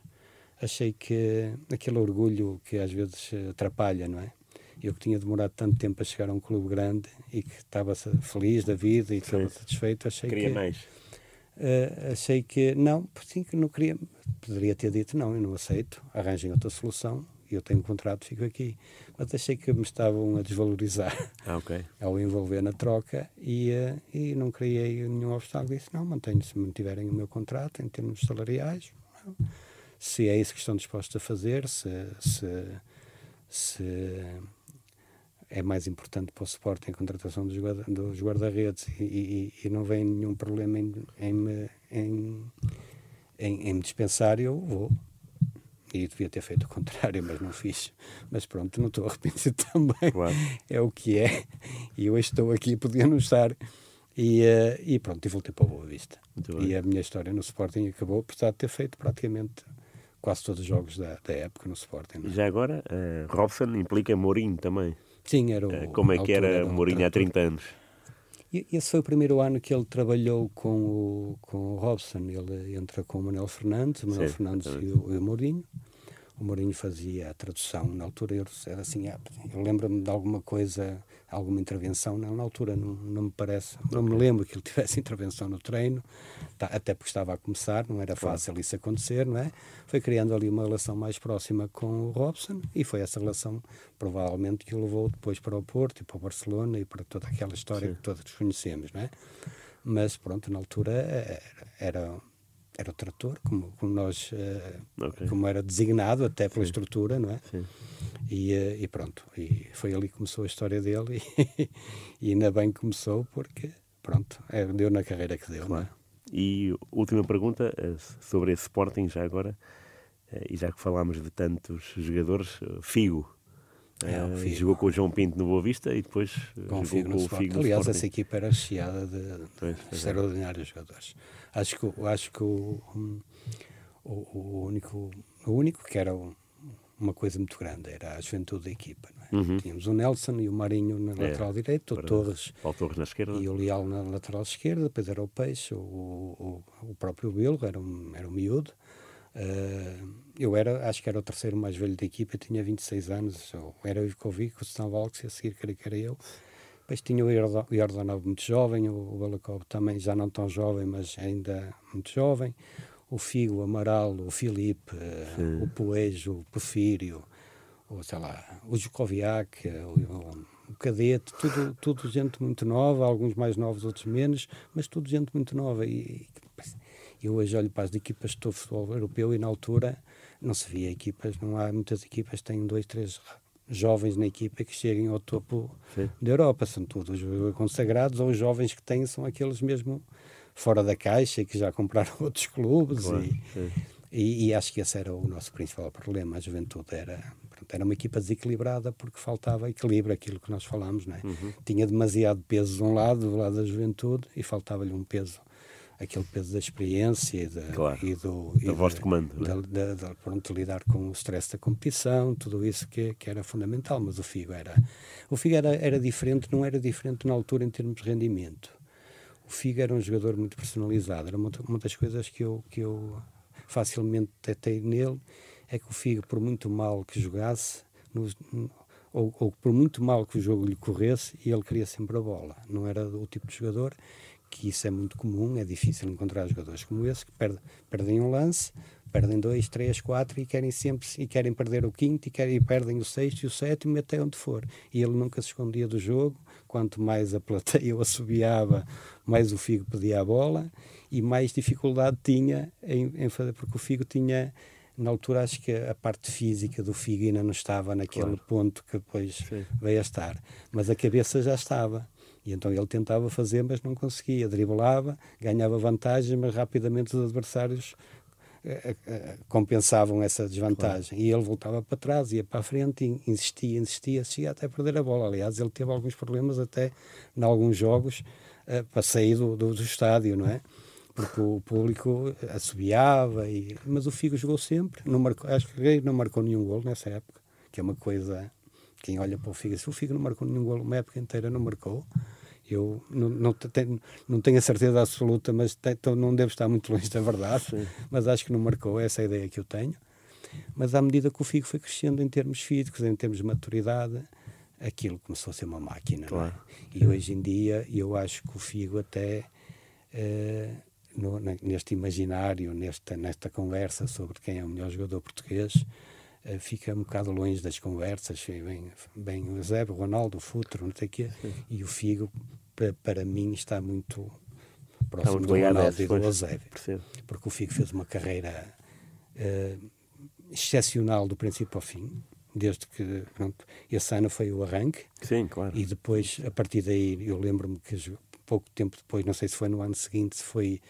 Achei que aquele orgulho que às vezes atrapalha, não é? Eu que tinha demorado tanto tempo a chegar a um clube grande e que estava feliz da vida e estava satisfeito, achei Queria que... mais. Uh, achei que não, sim que não queria, poderia ter dito não, eu não aceito, arranjem outra solução, eu tenho um contrato, fico aqui. Mas achei que me estavam a desvalorizar ah, okay. ao envolver na troca e, uh, e não criei nenhum obstáculo. Disse: não, mantenho se mantiverem o meu contrato em termos salariais. Se é isso que estão dispostos a fazer, se, se, se é mais importante para o suporte em contratação dos, guarda, dos guarda-redes e, e, e, não vem nenhum problema em, em, em, em, em me dispensar, eu vou. E devia ter feito o contrário, mas não fiz. Mas pronto, não estou arrependido também. Claro. É o que é. E hoje estou aqui, podia não estar. E, uh, e pronto, e voltei para a Boa Vista. Muito e bem. a minha história no Sporting acabou, apesar de ter feito praticamente quase todos os jogos da, da época no Sporting. É? Já agora, uh, Robson implica Mourinho também. Sim, era o. Eh, como é que era Mourinho há 30 anos? Esse foi o primeiro ano que ele trabalhou com o, com o Robson. Ele entra com o Manuel Fernandes, o Manuel Sim, Fernandes e o, e o Mourinho o Mourinho fazia a tradução. Na altura eu era assim, ah, eu lembro-me de alguma coisa, alguma intervenção. Não, na altura não, não me parece, não me lembro que ele tivesse intervenção no treino, tá, até porque estava a começar, não era fácil isso acontecer, não é? Foi criando ali uma relação mais próxima com o Robson e foi essa relação provavelmente que o levou depois para o Porto e para o Barcelona e para toda aquela história Sim. que todos conhecemos, não é? Mas pronto, na altura era, era era o trator, como, como nós, uh, okay. como era designado até pela Sim. estrutura, não é? Sim. E, uh, e, pronto, e foi ali que começou a história dele e, e ainda bem que começou porque, pronto, é, deu na carreira que deu, claro. não é? E última pergunta eh, sobre esse Sporting já agora, e já que falámos de tantos jogadores, Figo, é, uh, jogou com o João Pinto no Boa Vista e depois com jogou com o Figo no Aliás, Sporting. essa equipa era recheada de, de pois, extraordinários é. jogadores. Acho que, acho que o, o, o, único, o único que era uma coisa muito grande era a juventude da equipa. É? Uhum. Tínhamos o Nelson e o Marinho na é, lateral direita, o Torres, o Torres na esquerda. e o Leal na lateral esquerda, depois era o Peixe, o, o, o próprio Bilro, era um, era um miúdo. Uh, eu era, acho que era o terceiro mais velho da equipa, tinha 26 anos, ou era o Ivkovic, o Stan Valks, a seguir creio que era eu. Depois tinha o Jordanov muito jovem, o Balakov também já não tão jovem, mas ainda muito jovem. O Figo, o Amaral, o Filipe, Sim. o Poejo, o Porfírio, o, sei lá, o Jukoviak, o, o Cadete, tudo, tudo gente muito nova, alguns mais novos, outros menos, mas tudo gente muito nova. E, eu hoje olho para as equipas de futebol europeu e na altura não se via equipas, não há muitas equipas que têm dois, três jovens na equipa que cheguem ao topo Sim. da Europa. São todos consagrados ou os jovens que têm são aqueles mesmo fora da caixa e que já compraram outros clubes. Claro, e, e, e, acho que esse era o nosso principal problema. A juventude era, pronto, era uma equipa desequilibrada porque faltava equilíbrio, aquilo que nós falamos. Não é? Uhum. Tinha demasiado peso de um lado, do lado da juventude, e faltava-lhe um peso aquele peso da experiência e, da, claro, e do da voz de comando da, da, da, pronto, lidar com o stress da competição tudo isso que, que era fundamental mas o Figo era o Figo era, era diferente não era diferente na altura em termos de rendimento. O Figo era um jogador muito personalizado era uma, uma das coisas que eu que eu facilmente detei nele é que o Figo por muito mal que jogasse ou, ou por muito mal que o jogo lhe corresse ele queria sempre a bola. Não era o tipo de jogador que isso é muito comum, é difícil encontrar jogadores como esse que perdem, perdem um lance, perdem dois, três, quatro e querem sempre e querem perder o quinto e, querem, e perdem o sexto e o sétimo até onde for. E ele nunca se escondia do jogo, quanto mais a plateia o assobiava, mais o Figo pedia a bola e mais dificuldade tinha em, em fazer, porque o Figo tinha na altura acho que a parte física do Figo ainda não estava naquele claro. ponto que depois Sim. veio a estar, mas a cabeça já estava. E então ele tentava fazer, mas não conseguia. Driblava, ganhava vantagens, mas rapidamente os adversários eh, eh, compensavam essa desvantagem. Claro. E ele voltava para trás, ia para a frente, insistia, insistia, cheia até perder a bola. Aliás, ele teve alguns problemas até em alguns jogos para sair do, do, do, estádio, não é? Porque o público assobiava, e... mas o Figo jogou sempre. Não marcou, acho que não marcou nenhum gol nessa época, que é uma coisa quem olha para o Figo, se o Figo não marcou nenhum gol uma época inteira, não marcou. Eu não, não, tenho, não tenho a certeza absoluta, mas não devo estar muito longe da verdade. Sim. Mas acho que não marcou, essa é a ideia que eu tenho. Mas à medida que o Figo foi crescendo em termos físicos, em termos de maturidade, aquilo começou a ser uma máquina. É? Claro. É? E hoje em dia eu acho que o Figo até. Uh, no, neste imaginário, nesta, nesta conversa sobre quem é o melhor jogador português, fica um bocado longe das conversas. Bem, bem o Zé, o Ronaldo, o Futuro, não sei o quê, e o Figo, para, para mim, está muito próximo do Ronaldo e do Eusébio. Porque o Figo fez uma carreira uh, excepcional do princípio ao fim. Desde que pronto, esse ano foi o arranque. Sim, claro. E depois, a partir daí, eu lembro-me que pouco tempo depois, não sei se foi no ano seguinte, se foi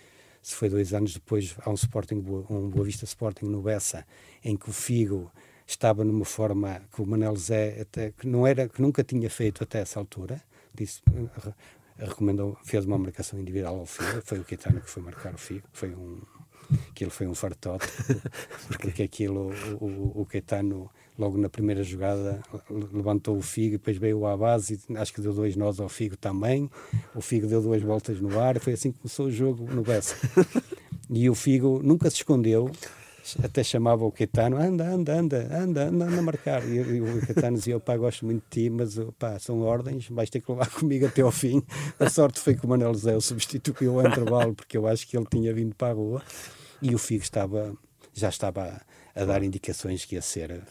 se foi dois anos depois, há um Sporting, um Boa Vista Sporting no Bessa, em que o Figo estava numa forma que o Manel Zé até, que não era, que nunca tinha feito até essa altura, disse, recomendou, fez uma marcação individual ao Figo, foi o Quitano que foi marcar o Figo, foi um, aquilo foi um fartote, porque aquilo, o, o, o Caetano, logo na primeira jogada, levantou o Figo, depois veio à base e acho que deu dois nós ao Figo também. O Figo deu duas voltas no ar, foi assim que começou o jogo no Bessa. E o Figo nunca se escondeu, até chamava o Caetano, anda, anda, anda, anda, anda, anda a marcar. E, e o Caetano dizia, pá, gosto muito de ti, mas pá, são ordens, vais ter que levar comigo até ao fim. A sorte foi que o Manuel Zé o substituiu ao intervalo, porque eu acho que ele tinha vindo para a rua e o Figo estava, já estava a, a dar indicações que ia ser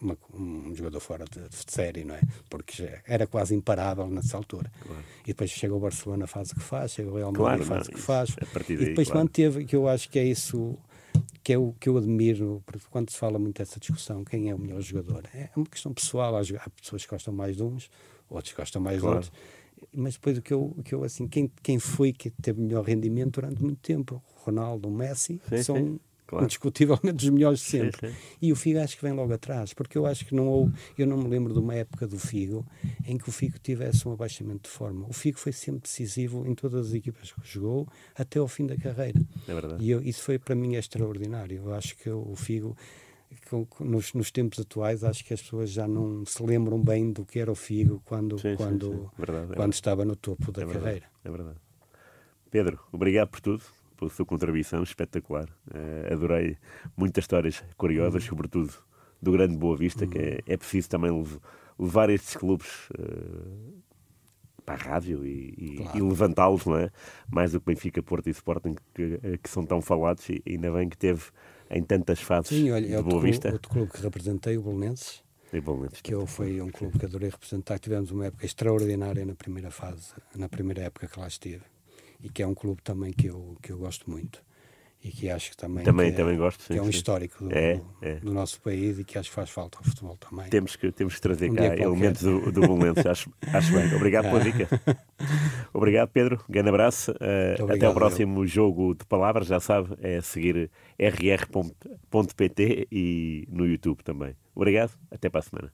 uma, um jogador fora de, de, série, não é? Porque era quase imparável nessa altura. Claro. E depois chega o Barcelona, faz o que faz, chega o Real Madrid, claro, faz o que faz. e depois claro. manteve, que eu acho que é isso que é o que eu admiro, porque quando se fala muito dessa discussão, quem é o melhor jogador? É uma questão pessoal, há pessoas que gostam mais de uns, outros gostam mais claro. de outros. Mas depois o que eu, o que eu assim, quem, quem foi que teve melhor rendimento durante muito tempo? Ronaldo, Messi, sim, são sim. Claro. indiscutivelmente os melhores de sempre. Sim, sim. E o Figo acho que vem logo atrás, porque eu acho que não houve, eu não me lembro de uma época do Figo em que o Figo tivesse um abaixamento de forma. O Figo foi sempre decisivo em todas as equipas que jogou até ao fim da carreira. É verdade. E eu, isso foi para mim extraordinário. Eu acho que o Figo nos, nos, tempos atuais acho que as pessoas já não se lembram bem do que era o Figo quando, sim, quando, sim, sim. Verdade, é quando estava no topo da é carreira. É verdade. Pedro, obrigado por tudo pela sua contribuição espetacular. Uh, adorei muitas histórias curiosas, uhum. sobretudo do Grande Boa Vista, uhum. que é, é, preciso também levar estes clubes uh, para a rádio e, claro. e levantá-los, não é? Mais do que Benfica, Porto e Sporting, que, eh, que são tão falados, e ainda bem que teve em tantas fases Sim, olha, de é Boa Vista. Outro clube que representei, o Bolonenses, que eu foi um clube que adorei representar. Tivemos uma época extraordinária na primeira fase, na primeira época que lá estive e que é um clube também que eu, que eu gosto muito e que acho que também, também, que é, também gosto, sim, que é um sim. histórico do, é, é. do, nosso país e que acho que faz falta ao futebol também. Temos que, temos que trazer um cá elementos do, do Belenense, acho, acho bem. Obrigado pela dica. Obrigado, Pedro. Grande abraço. Uh, até o próximo eu. jogo de palavras, já sabe, é seguir rr.pt e no YouTube também. Obrigado, até para a semana.